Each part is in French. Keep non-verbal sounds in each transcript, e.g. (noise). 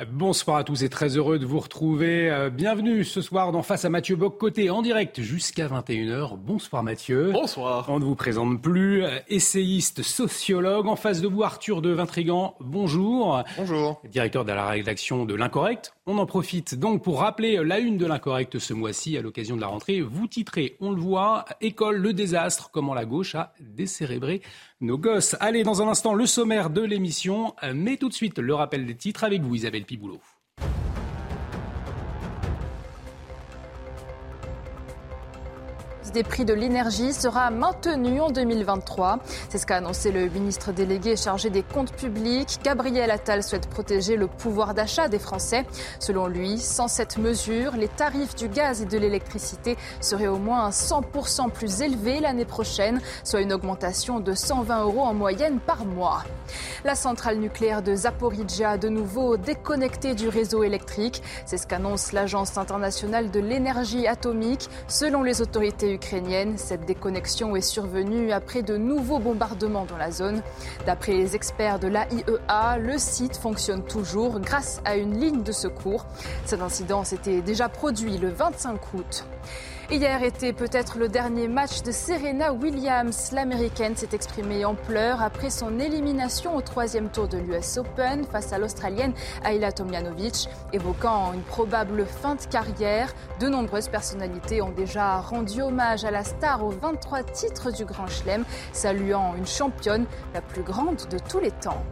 Bonsoir à tous et très heureux de vous retrouver. Euh, Bienvenue ce soir dans Face à Mathieu Boccoté en direct jusqu'à 21h. Bonsoir Mathieu. Bonsoir. On ne vous présente plus. Euh, Essayiste, sociologue. En face de vous, Arthur de Vintrigan. Bonjour. Bonjour. Directeur de la rédaction de l'Incorrect. On en profite donc pour rappeler la une de l'Incorrect ce mois-ci à l'occasion de la rentrée. Vous titrez, on le voit, École, le désastre, comment la gauche a décérébré nos gosses. Allez, dans un instant, le sommaire de l'émission. Mais tout de suite, le rappel des titres avec vous, Isabelle Piboulot. Des prix de l'énergie sera maintenue en 2023. C'est ce qu'a annoncé le ministre délégué chargé des comptes publics. Gabriel Attal souhaite protéger le pouvoir d'achat des Français. Selon lui, sans cette mesure, les tarifs du gaz et de l'électricité seraient au moins 100% plus élevés l'année prochaine, soit une augmentation de 120 euros en moyenne par mois. La centrale nucléaire de Zaporizhia, de nouveau déconnectée du réseau électrique. C'est ce qu'annonce l'Agence internationale de l'énergie atomique. Selon les autorités Cette déconnexion est survenue après de nouveaux bombardements dans la zone. D'après les experts de l'AIEA, le site fonctionne toujours grâce à une ligne de secours. Cet incident s'était déjà produit le 25 août. Hier était peut-être le dernier match de Serena Williams. L'américaine s'est exprimée en pleurs après son élimination au troisième tour de l'US Open face à l'Australienne Ayla Tomljanovic, évoquant une probable fin de carrière. De nombreuses personnalités ont déjà rendu hommage à la star aux 23 titres du Grand Chelem, saluant une championne la plus grande de tous les temps.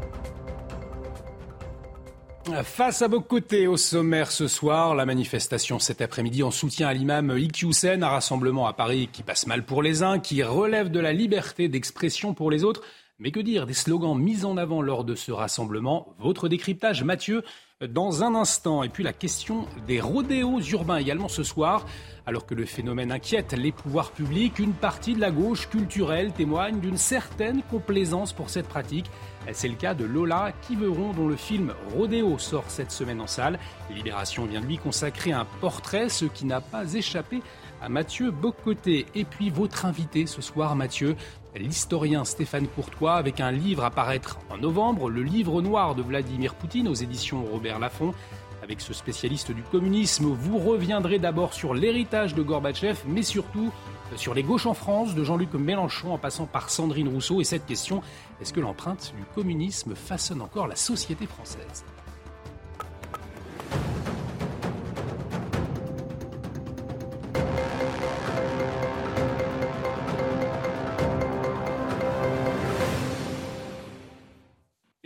Face à vos côtés au sommaire ce soir, la manifestation cet après-midi en soutien à l'imam Iqiyoussen, un rassemblement à Paris qui passe mal pour les uns, qui relève de la liberté d'expression pour les autres. Mais que dire des slogans mis en avant lors de ce rassemblement? Votre décryptage, Mathieu, dans un instant. Et puis la question des rodéos urbains également ce soir. Alors que le phénomène inquiète les pouvoirs publics, une partie de la gauche culturelle témoigne d'une certaine complaisance pour cette pratique. C'est le cas de Lola Kiveron, dont le film Rodéo sort cette semaine en salle. Libération vient de lui consacrer un portrait, ce qui n'a pas échappé à Mathieu Bocoté. Et puis votre invité ce soir, Mathieu, l'historien Stéphane Courtois, avec un livre à paraître en novembre, le livre noir de Vladimir Poutine aux éditions Robert Laffont. Avec ce spécialiste du communisme, vous reviendrez d'abord sur l'héritage de Gorbatchev, mais surtout sur les gauches en France, de Jean-Luc Mélenchon en passant par Sandrine Rousseau. Et cette question, est-ce que l'empreinte du communisme façonne encore la société française?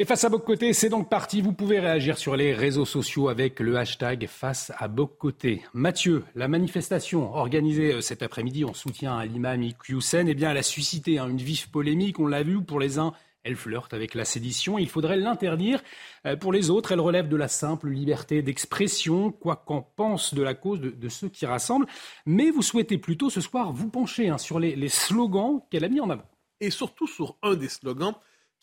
Et face à Boccoté, c'est donc parti. Vous pouvez réagir sur les réseaux sociaux avec le hashtag face à Boccoté. Mathieu, la manifestation organisée cet après-midi en soutien à l'imam Iqiyoussen, eh bien, elle a suscité hein, une vive polémique. On l'a vu pour les uns. Elle flirte avec la sédition. Il faudrait l'interdire. Pour les autres, elle relève de la simple liberté d'expression, quoi qu'en pense de la cause de, ceux qui rassemblent. Mais vous souhaitez plutôt ce soir vous pencher hein, sur les slogans qu'elle a mis en avant. Et surtout sur un des slogans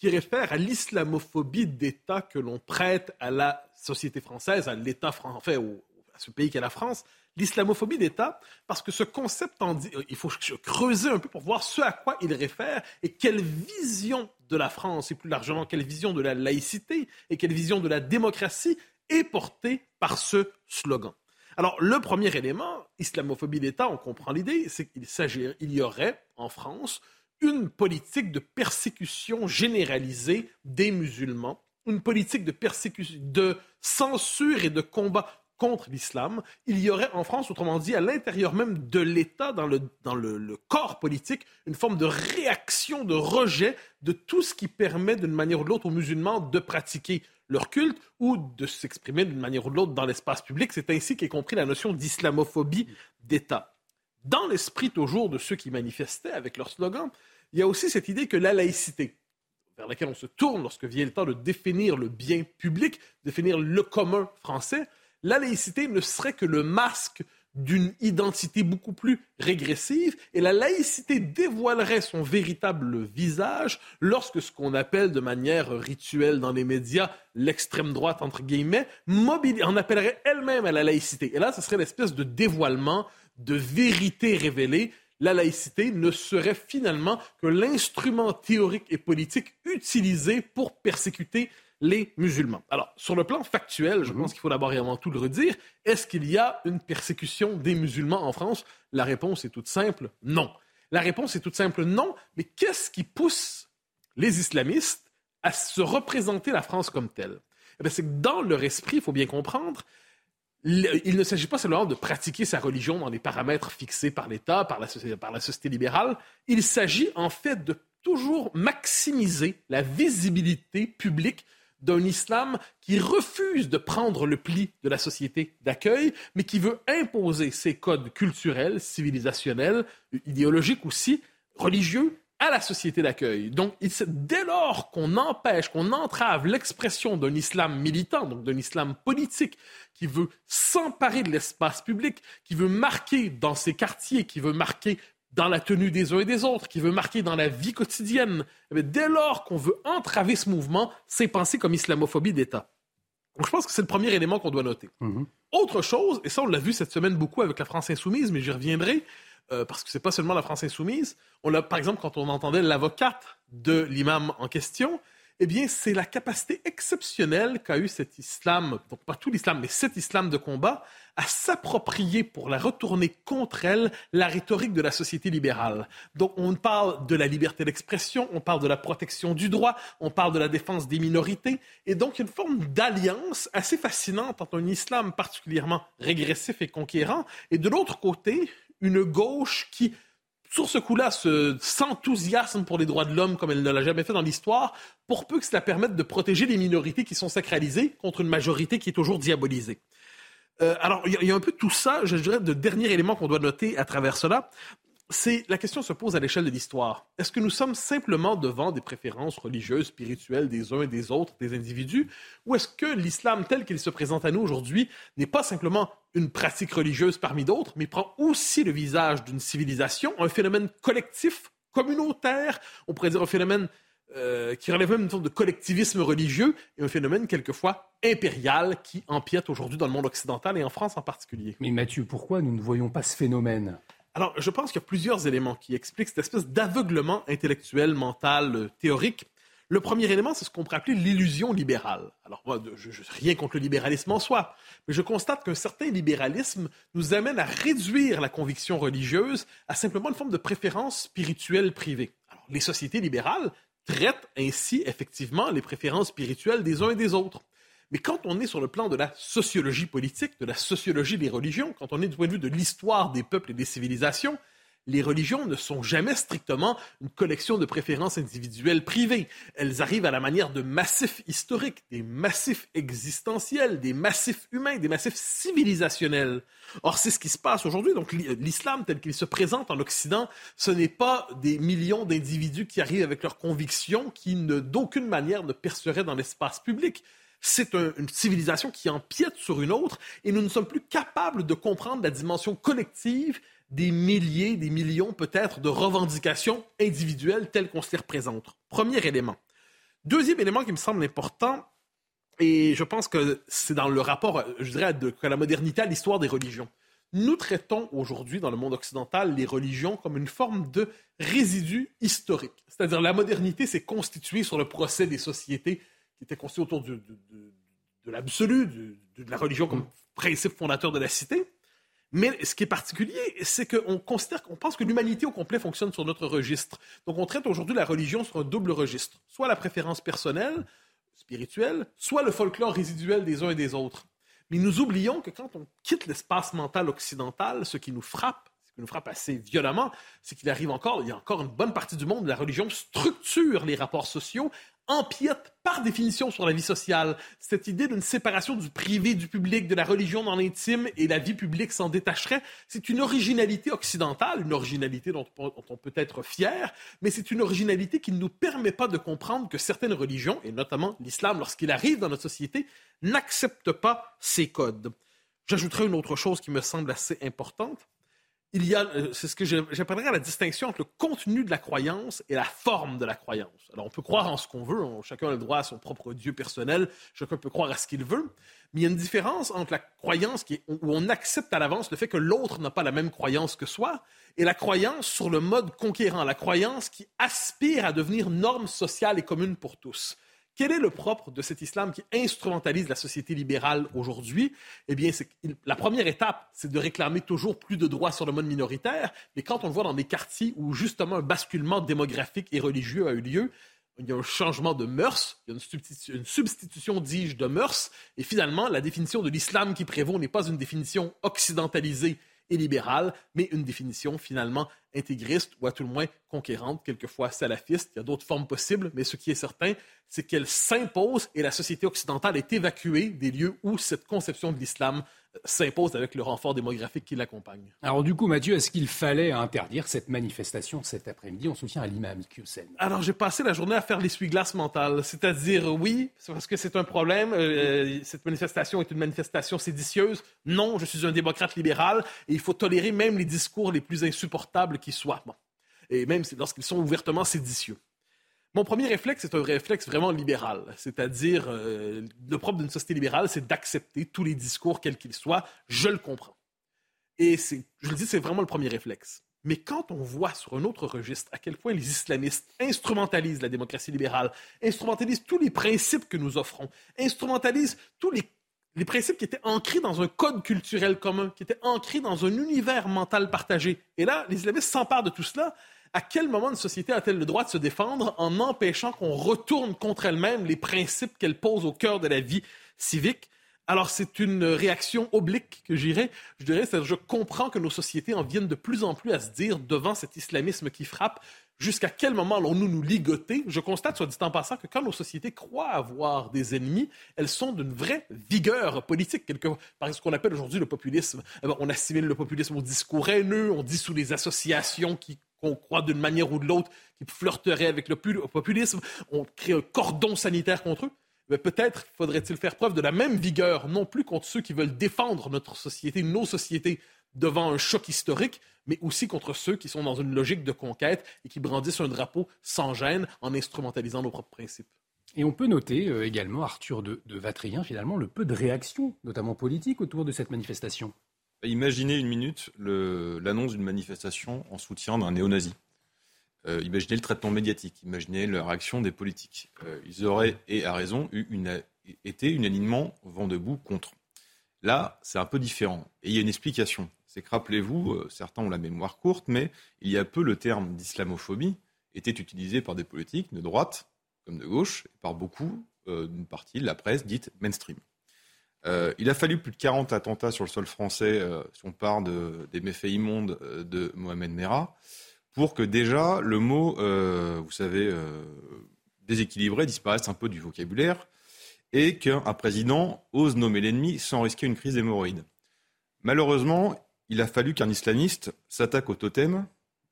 qui réfère à l'islamophobie d'État que l'on prête à la société française, à l'État français, à ce pays qu'est la France. L'islamophobie d'État, parce que ce concept dit, il faut creuser un peu pour voir ce à quoi il réfère et quelle vision de la France, et plus largement quelle vision de la laïcité et quelle vision de la démocratie est portée par ce slogan. Alors, le premier élément, islamophobie d'État, on comprend l'idée, c'est qu'il il y aurait en France une politique de persécution généralisée des musulmans, une politique de persécution, de censure et de combat contre l'islam. Il y aurait en France, autrement dit, à l'intérieur même de l'État, dans, le, dans le, le, corps politique, une forme de réaction, de rejet de tout ce qui permet d'une manière ou de l'autre aux musulmans de pratiquer leur culte ou de s'exprimer d'une manière ou de l'autre dans l'espace public. C'est ainsi qu'est compris la notion d'islamophobie d'État. Dans l'esprit toujours de ceux qui manifestaient avec leur slogan, il y a aussi cette idée que la laïcité, vers laquelle on se tourne lorsque vient le temps de définir le bien public, définir le commun français, la laïcité ne serait que le masque d'une identité beaucoup plus régressive et la laïcité dévoilerait son véritable visage lorsque ce qu'on appelle de manière rituelle dans les médias l'extrême droite, entre guillemets, en appellerait elle-même à la laïcité. Et là, ce serait l'espèce de dévoilement de vérité révélée la laïcité ne serait finalement que l'instrument théorique et politique utilisé pour persécuter les musulmans. Alors, sur le plan factuel, je mhm. pense qu'il faut d'abord et avant tout le redire, est-ce qu'il y a une persécution des musulmans en France? La réponse est toute simple, non. La réponse est toute simple, non, mais qu'est-ce qui pousse les islamistes à se représenter la France comme telle? Eh C'est que dans leur esprit, il faut bien comprendre, il ne s'agit pas seulement de pratiquer sa religion dans les paramètres fixés par l'État, par la, par la société libérale, il s'agit en fait de toujours maximiser la visibilité publique d'un islam qui refuse de prendre le pli de la société d'accueil, mais qui veut imposer ses codes culturels, civilisationnels, idéologiques aussi, religieux, à la société d'accueil. Donc, dès lors qu'on empêche, qu'on entrave l'expression d'un islam militant, donc d'un islam politique, qui veut s'emparer de l'espace public, qui veut marquer dans ses quartiers, qui veut marquer dans la tenue des uns et des autres, qui veut marquer dans la vie quotidienne, eh dès lors qu'on veut entraver ce mouvement, c'est pensé comme islamophobie d'État. Donc, je pense que c'est le premier élément qu'on doit noter. Mm-hmm. Autre chose, et ça on l'a vu cette semaine beaucoup avec la France insoumise, mais j'y reviendrai, euh, parce que c'est pas seulement la France insoumise. On par exemple, quand on entendait l'avocate de l'imam en question, eh bien, c'est la capacité exceptionnelle qu'a eu cet islam, donc pas tout l'islam, mais cet islam de combat, à s'approprier pour la retourner contre elle la rhétorique de la société libérale. Donc, on parle de la liberté d'expression, on parle de la protection du droit, on parle de la défense des minorités, et donc une forme d'alliance assez fascinante entre un islam particulièrement régressif et conquérant, et de l'autre côté, une gauche qui, sur ce coup-là, s'enthousiasme pour les droits de l'homme comme elle ne l'a jamais fait dans l'histoire, pour peu que cela permette de protéger les minorités qui sont sacralisées contre une majorité qui est toujours diabolisée. Euh, alors, il y, a un peu tout ça, je dirais, de dernier élément qu'on doit noter à travers cela c'est la question se pose à l'échelle de l'histoire. Est-ce que nous sommes simplement devant des préférences religieuses, spirituelles des uns et des autres, des individus, ou est-ce que l'islam tel qu'il se présente à nous aujourd'hui n'est pas simplement une pratique religieuse parmi d'autres, mais prend aussi le visage d'une civilisation, un phénomène collectif, communautaire, on pourrait dire un phénomène euh, qui relève même une sorte de collectivisme religieux et un phénomène quelquefois impérial qui empiète aujourd'hui dans le monde occidental et en France en particulier. Mais Mathieu, pourquoi nous ne voyons pas ce phénomène? Alors, je pense qu'il y a plusieurs éléments qui expliquent cette espèce d'aveuglement intellectuel, mental, euh, théorique. Le premier élément, c'est ce qu'on pourrait appeler l'illusion libérale. Alors, moi, je rien contre le libéralisme en soi, mais je constate qu'un certain libéralisme nous amène à réduire la conviction religieuse à simplement une forme de préférence spirituelle privée. Alors, les sociétés libérales traitent ainsi effectivement les préférences spirituelles des uns et des autres. Mais quand on est sur le plan de la sociologie politique, de la sociologie des religions, quand on est du point de vue de l'histoire des peuples et des civilisations, les religions ne sont jamais strictement une collection de préférences individuelles privées. Elles arrivent à la manière de massifs historiques, des massifs existentiels, des massifs humains, des massifs civilisationnels. Or, c'est ce qui se passe aujourd'hui. Donc, l'islam tel qu'il se présente en Occident, ce n'est pas des millions d'individus qui arrivent avec leurs convictions qui, d'aucune manière, ne perceraient dans l'espace public c'est une civilisation qui empiète sur une autre et nous ne sommes plus capables de comprendre la dimension collective des milliers, des millions peut-être de revendications individuelles telles qu'on se les représente. Premier élément. Deuxième élément qui me semble important, et je pense que c'est dans le rapport, je dirais, de, la modernité à l'histoire des religions. Nous traitons aujourd'hui dans le monde occidental les religions comme une forme de résidu historique. C'est-à-dire la modernité s'est constituée sur le procès des sociétés qui était construit autour de, l'absolu, de, la religion comme principe fondateur de la cité. Mais ce qui est particulier, c'est qu'on considère, qu'on pense que l'humanité au complet fonctionne sur notre registre. Donc on traite aujourd'hui la religion sur un double registre, soit la préférence personnelle, spirituelle, soit le folklore résiduel des uns et des autres. Mais nous oublions que quand on quitte l'espace mental occidental, ce qui nous frappe, ce qui nous frappe assez violemment, c'est qu'il arrive encore, il y a encore une bonne partie du monde où la religion structure les rapports sociaux empiète par définition sur la vie sociale. Cette idée d'une séparation du privé, du public, de la religion dans l'intime et la vie publique s'en détacherait, c'est une originalité occidentale, une originalité dont, on peut être fier, mais c'est une originalité qui ne nous permet pas de comprendre que certaines religions, et notamment l'islam, lorsqu'il arrive dans notre société, n'acceptent pas ces codes. J'ajouterai une autre chose qui me semble assez importante il y a, euh, c'est ce que j'appellerais la distinction entre le contenu de la croyance et la forme de la croyance. Alors, on peut croire en ce qu'on veut, chacun a le droit à son propre Dieu personnel, chacun peut croire à ce qu'il veut, mais il y a une différence entre la croyance qui où on accepte à l'avance le fait que l'autre n'a pas la même croyance que soi, et la croyance sur le mode conquérant, la croyance qui aspire à devenir norme sociale et commune pour tous. Quel est le propre de cet islam qui instrumentalise la société libérale aujourd'hui? Eh bien, la première étape, c'est de réclamer toujours plus de droits sur le mode minoritaire. Mais quand on le voit dans des quartiers où justement un basculement démographique et religieux a eu lieu, il y a un changement de mœurs, il y a une substitution, dis-je, de mœurs. Et finalement, la définition de l'islam qui prévaut n'est pas une définition occidentalisée et libérale, mais une définition finalement intégriste ou à tout le moins conquérante, quelquefois salafiste. Il y a d'autres formes possibles, mais ce qui est certain, c'est qu'elle s'impose et la société occidentale est évacuée des lieux où cette conception de l'islam s'impose avec le renfort démographique qui l'accompagne. Alors du coup, Mathieu, est-ce qu'il fallait interdire cette manifestation cet après-midi? En soutien à l'imam Iqiyoussen Alors j'ai passé la journée à faire l'essuie-glace mentale, c'est-à-dire oui, parce que c'est un problème, euh, cette manifestation est une manifestation séditieuse. Non, je suis un démocrate libéral et il faut tolérer même les discours les plus insupportables qui soient, et même lorsqu'ils sont ouvertement séditieux. Mon premier réflexe, c'est un réflexe vraiment libéral. C'est-à-dire, euh, le propre d'une société libérale, c'est d'accepter tous les discours, quels qu'ils soient. Je le comprends. Et je le dis, c'est vraiment le premier réflexe. Mais quand on voit sur un autre registre à quel point les islamistes instrumentalisent la démocratie libérale, instrumentalisent tous les principes que nous offrons, instrumentalisent tous les, les principes qui étaient ancrés dans un code culturel commun, qui étaient ancrés dans un univers mental partagé. Et là, les islamistes s'emparent de tout cela à quel moment une société a-t-elle le droit de se défendre en empêchant qu'on retourne contre elle-même les principes qu'elle pose au cœur de la vie civique? Alors, c'est une réaction oblique que j'irais. Je dirais, je comprends que nos sociétés en viennent de plus en plus à se dire, devant cet islamisme qui frappe, jusqu'à quel moment allons-nous nous ligoter? Je constate, soit dit en passant, que quand nos sociétés croient avoir des ennemis, elles sont d'une vraie vigueur politique, quelque, par ce qu'on appelle aujourd'hui le populisme. Eh ben, on assimile le populisme au discours haineux, on dit sous les associations qui qu'on croit d'une manière ou de l'autre, qui flirterait avec le populisme, on crée un cordon sanitaire contre eux. Mais peut-être faudrait-il faire preuve de la même vigueur, non plus contre ceux qui veulent défendre notre société, nos sociétés, devant un choc historique, mais aussi contre ceux qui sont dans une logique de conquête et qui brandissent un drapeau sans gêne en instrumentalisant nos propres principes. Et on peut noter euh, également, Arthur de, de Vatrien, finalement, le peu de réactions, notamment politiques, autour de cette manifestation. Imaginez une minute l'annonce d'une manifestation en soutien d'un néo-nazi. Euh, imaginez le traitement médiatique, imaginez la réaction des politiques. Euh, ils auraient, et à raison, été unanimement vent debout contre. Là, c'est un peu différent. Et il y a une explication. C'est que, rappelez-vous, euh, certains ont la mémoire courte, mais il y a peu, le terme d'islamophobie était utilisé par des politiques de droite comme de gauche, et par beaucoup d'une partie de la presse dite mainstream. Euh, il a fallu plus de 40 attentats sur le sol français, euh, si on parle des méfaits immondes euh, de Mohamed Merah, pour que déjà le mot, vous savez, déséquilibré disparaisse un peu du vocabulaire et qu'un président ose nommer l'ennemi sans risquer une crise d'hémorroïdes. Malheureusement, il a fallu qu'un islamiste s'attaque au totem,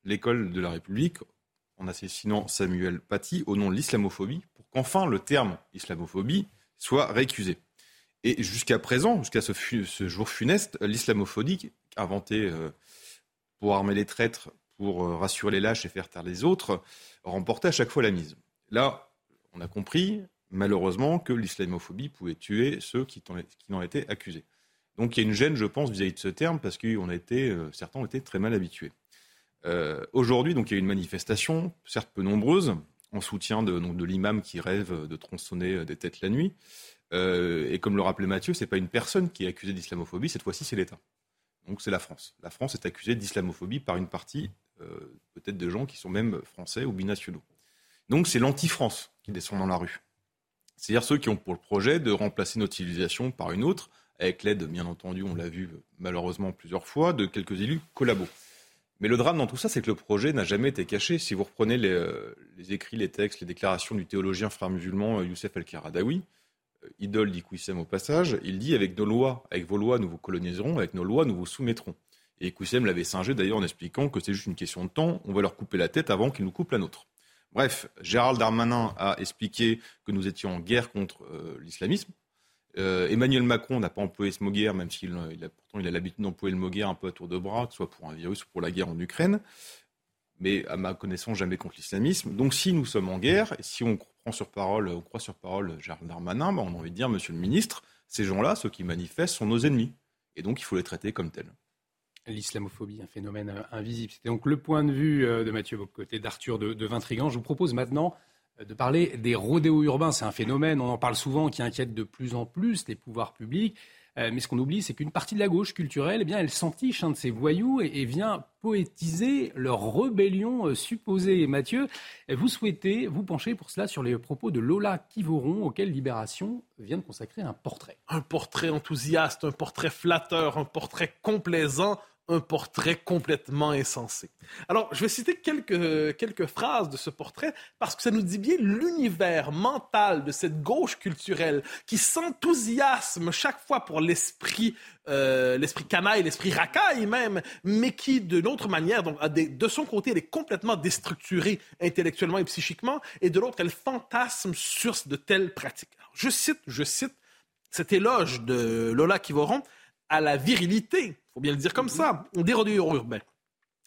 l'école de la République, en assassinant Samuel Paty au nom de l'islamophobie, pour qu'enfin le terme islamophobie soit récusé. Et jusqu'à présent, jusqu'à ce, jour funeste, l'islamophobie, inventée euh, pour armer les traîtres, pour euh, rassurer les lâches et faire taire les autres, remportait à chaque fois la mise. Là, on a compris, malheureusement, que l'islamophobie pouvait tuer ceux qui, en étaient accusés. Donc il y a une gêne, je pense, vis-à-vis de ce terme, parce que euh, certains ont été très mal habitués. Aujourd'hui, il y a une manifestation, certes peu nombreuse, en soutien de l'imam qui rêve de tronçonner des têtes la nuit. Euh, et comme le rappelait Mathieu, ce n'est pas une personne qui est accusée d'islamophobie, cette fois-ci c'est l'État. Donc c'est la France. La France est accusée d'islamophobie par une partie, euh, peut-être de gens qui sont même français ou binationaux. Donc c'est l'anti-France qui descend dans la rue. C'est-à-dire ceux qui ont pour le projet de remplacer notre civilisation par une autre, avec l'aide, bien entendu, on l'a vu malheureusement plusieurs fois, de quelques élus collabos. Mais le drame dans tout ça, c'est que le projet n'a jamais été caché. Si vous reprenez les, euh, écrits, les textes, les déclarations du théologien frère musulman Youssef El-Karadawi, euh, idole d'Ikouissem au passage, il dit avec nos lois, avec vos lois, nous vous coloniserons, avec nos lois, nous vous soumettrons. Et Ikouissem l'avait singé d'ailleurs en expliquant que c'est juste une question de temps, on va leur couper la tête avant qu'ils nous coupent la nôtre. Bref, Gérald Darmanin a expliqué que nous étions en guerre contre l'islamisme. Emmanuel Macron n'a pas employé ce mot guerre, même s'il a, pourtant l'habitude d'employer le mot guerre un peu à tour de bras, que ce soit pour un virus ou pour la guerre en Ukraine. Mais à ma connaissance, jamais contre l'islamisme. Donc si nous sommes en guerre, et si on sur parole, on croit sur parole Gérald Darmanin, ben, on a envie de dire, Monsieur le Ministre, ces gens-là, ceux qui manifestent, sont nos ennemis. Et donc il faut les traiter comme tels. L'islamophobie, un phénomène euh, invisible. C'était donc le point de vue euh, de Mathieu Bocoté, d'Arthur de, de Vintrigan. Je vous propose maintenant de parler des rodéos urbains. C'est un phénomène, on en parle souvent, qui inquiète de plus en plus les pouvoirs publics. Euh, mais ce qu'on oublie, c'est qu'une partie de la gauche culturelle, eh bien, elle s'entiche de ces voyous et, vient poétiser leur rébellion euh, supposée. Mathieu, vous souhaitez vous pencher pour cela sur les propos de Lola Kivoron, auquel Libération vient de consacrer un portrait. Un portrait enthousiaste, un portrait flatteur, un portrait complaisant un portrait complètement insensé. Alors, je vais citer quelques, quelques phrases de ce portrait parce que ça nous dit bien l'univers mental de cette gauche culturelle qui s'enthousiasme chaque fois pour l'esprit euh, l'esprit canaille, l'esprit racaille même, mais qui, de l'autre manière, donc, de son côté, elle est complètement déstructurée intellectuellement et psychiquement, et de l'autre, elle fantasme sur de telles pratiques. je cite, je cite cet éloge de Lola Kivoron à la virilité faut bien le dire comme ça, des rodéos urbains.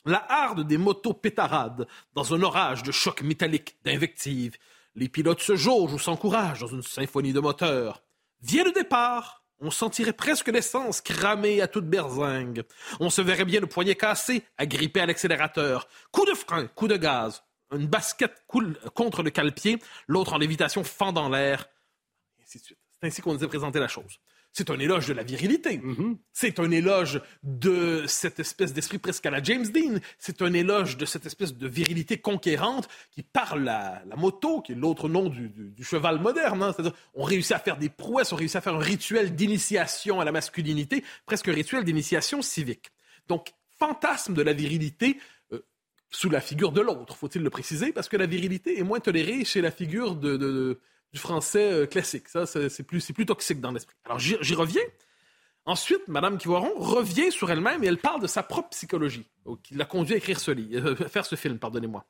La harde des motos pétarades dans un orage de chocs métalliques, d'invectives. Les pilotes se jaugent ou s'encouragent dans une symphonie de moteurs. Vient le départ. On sentirait presque l'essence cramée à toute berzingue. On se verrait bien le poignet cassé, agrippé à l'accélérateur. Coup de frein, coup de gaz. Une basket coule contre le cale-pied, l'autre en lévitation fend dans l'air. C'est ainsi qu'on nous a présenté la chose c'est un éloge de la virilité. Mm-hmm. C'est un éloge de cette espèce d'esprit presque à la James Dean. C'est un éloge de cette espèce de virilité conquérante qui parle la, la moto, qui est l'autre nom du, cheval moderne. Hein. C'est-à-dire, on réussit à faire des prouesses, on réussit à faire un rituel d'initiation à la masculinité, presque un rituel d'initiation civique. Donc, fantasme de la virilité euh, sous la figure de l'autre, faut-il le préciser, parce que la virilité est moins tolérée chez la figure de du français euh, classique. Ça, c'est plus, plus toxique dans l'esprit. Alors, j'y reviens. Ensuite, Madame Kivoiron revient sur elle-même et elle parle de sa propre psychologie, qui l'a conduit à écrire ce livre, euh, faire ce film, pardonnez-moi.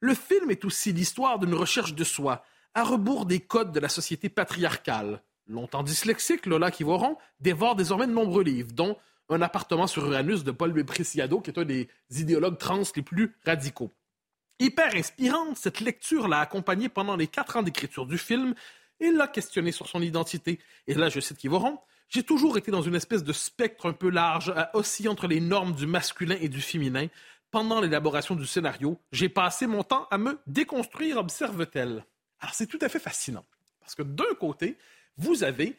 Le film est aussi l'histoire d'une recherche de soi, à rebours des codes de la société patriarcale. Longtemps dyslexique, Lola Kivoiron dévore désormais de nombreux livres, dont Un appartement sur Uranus de Paul Preciado, qui est un des idéologues trans les plus radicaux. Hyper inspirante, cette lecture l'a accompagnée pendant les quatre ans d'écriture du film et l'a questionné sur son identité. Et là, je cite Kivoron, j'ai toujours été dans une espèce de spectre un peu large, à osciller entre les normes du masculin et du féminin. Pendant l'élaboration du scénario, j'ai passé mon temps à me déconstruire, observe-t-elle. Alors c'est tout à fait fascinant, parce que d'un côté, vous avez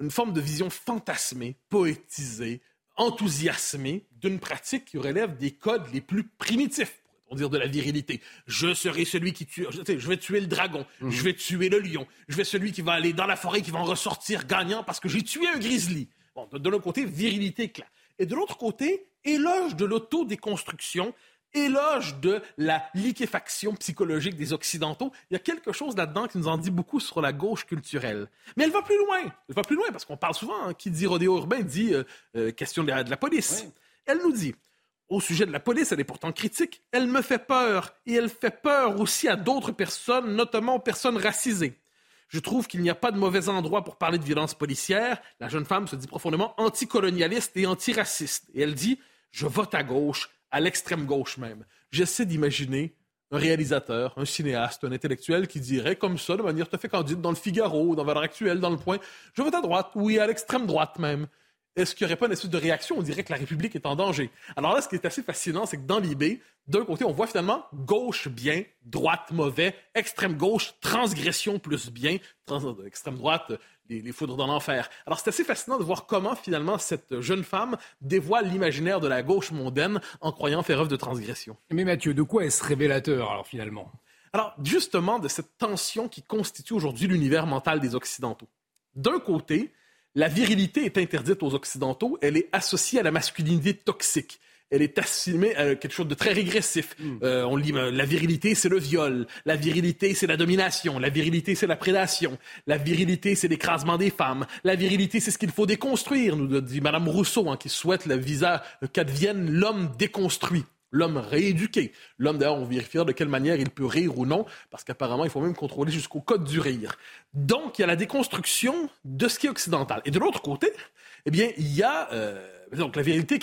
une forme de vision fantasmée, poétisée, enthousiasmée d'une pratique qui relève des codes les plus primitifs dire de la virilité. Je serai celui qui tue. Je, je vais tuer le dragon. Mhm. Je vais tuer le lion. Je vais celui qui va aller dans la forêt, qui va en ressortir gagnant parce que j'ai tué un grizzly. Bon, de, l'autre côté, virilité claire. Et de l'autre côté, éloge de l'autodéconstruction, éloge de la liquéfaction psychologique des Occidentaux. Il y a quelque chose là-dedans qui nous en dit beaucoup sur la gauche culturelle. Mais elle va plus loin. Elle va plus loin parce qu'on parle souvent, hein, qui dit rodéo urbain dit euh, euh, question de la, police. Elle nous dit au sujet de la police, elle est pourtant critique. Elle me fait peur et elle fait peur aussi à d'autres personnes, notamment aux personnes racisées. Je trouve qu'il n'y a pas de mauvais endroit pour parler de violence policière. La jeune femme se dit profondément anticolonialiste et antiraciste. Et elle dit Je vote à gauche, à l'extrême gauche même. J'essaie d'imaginer un réalisateur, un cinéaste, un intellectuel qui dirait comme ça, de manière tout à fait candide, dans le Figaro, dans Valeur Actuelle, dans le Point Je vote à droite, oui, à l'extrême droite même est-ce qu'il n'y aurait pas une espèce de réaction? On dirait que la République est en danger. Alors là, ce qui est assez fascinant, c'est que dans l'IB, d'un côté, on voit finalement gauche bien, droite mauvais, extrême gauche, transgression plus bien, extrême droite, les, foudres dans l'enfer. Alors c'est assez fascinant de voir comment finalement cette jeune femme dévoile l'imaginaire de la gauche mondaine en croyant faire œuvre de transgression. Mais Mathieu, de quoi est-ce révélateur alors finalement? Alors justement de cette tension qui constitue aujourd'hui l'univers mental des Occidentaux. D'un côté, la virilité est interdite aux Occidentaux, elle est associée à la masculinité toxique. elle est assumée à quelque chose de très régressif. Mm. Euh, on lit la virilité, c'est le viol. La virilité, c'est la domination. La virilité, c'est la prédation. La virilité, c'est l'écrasement des femmes. La virilité, c'est ce qu'il faut déconstruire, nous dit Mme Rousseau, hein, qui souhaite le visa qu'advienne l'homme déconstruit l'homme rééduqué. L'homme, d'ailleurs, on vérifiera de quelle manière il peut rire ou non, parce qu'apparemment, il faut même contrôler jusqu'au code du rire. Donc, il y a la déconstruction de ce qui est occidental. Et de l'autre côté, eh bien, il y a... Euh, donc la vérité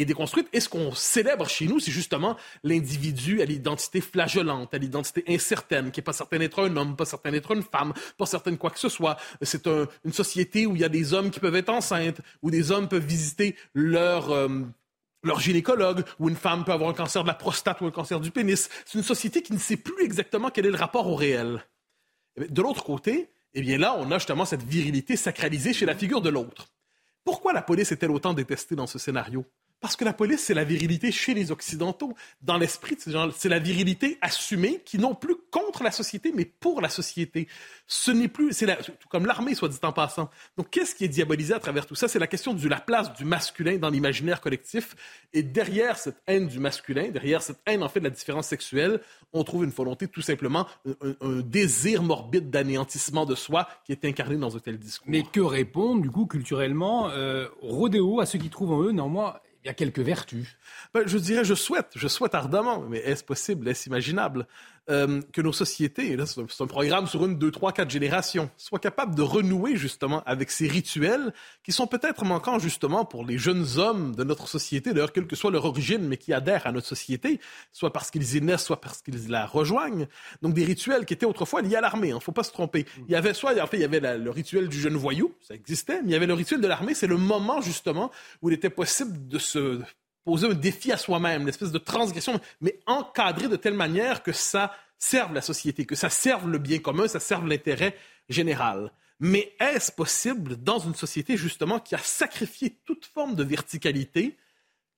est, déconstruite. Et ce qu'on célèbre chez nous, c'est justement l'individu à l'identité flageolante, à l'identité incertaine, qui n'est pas certain d'être un homme, pas certain d'être une femme, pas certain de quoi que ce soit. C'est une société où il y a des hommes qui peuvent être enceintes, où des hommes peuvent visiter leur... Euh, leur gynécologue, où une femme peut avoir un cancer de la prostate ou un cancer du pénis. C'est une société qui ne sait plus exactement quel est le rapport au réel. Eh de l'autre côté, eh bien là, on a justement cette virilité sacralisée chez la figure de l'autre. Pourquoi la police est-elle autant détestée dans ce scénario? Parce que la police, c'est la virilité chez les Occidentaux. Dans l'esprit de ces gens, c'est la virilité assumée qui non plus contre la société, mais pour la société. Ce n'est plus, c'est comme l'armée, soit dit en passant. Donc, qu'est-ce qui est diabolisé à travers tout ça? C'est la question de la place du masculin dans l'imaginaire collectif. Et derrière cette haine du masculin, derrière cette haine, en fait, de la différence sexuelle, on trouve une volonté, tout simplement, un, désir morbide d'anéantissement de soi qui est incarné dans un tel discours. Mais que répondre, du coup, culturellement, euh, rodéo à ceux qui trouvent en eux, néanmoins, il y a quelques vertus. Ben, je dirais, je souhaite, je souhaite ardemment, mais est-ce possible, est-ce imaginable, euh, que nos sociétés, et là c'est un programme sur une, deux, trois, quatre générations, soient capables de renouer justement avec ces rituels qui sont peut-être manquants justement pour les jeunes hommes de notre société, d'ailleurs quelle que soit leur origine, mais qui adhèrent à notre société, soit parce qu'ils y naissent, soit parce qu'ils la rejoignent. Donc des rituels qui étaient autrefois liés à l'armée, il hein, ne faut pas se tromper. Il y avait soit, en fait, il y avait le rituel du jeune voyou, ça existait, mais il y avait le rituel de l'armée, c'est le moment justement où il était possible de se poser un défi à soi-même, une espèce de transgression, mais encadré de telle manière que ça serve la société, que ça serve le bien commun, ça serve l'intérêt général. Mais est-ce possible dans une société justement qui a sacrifié toute forme de verticalité,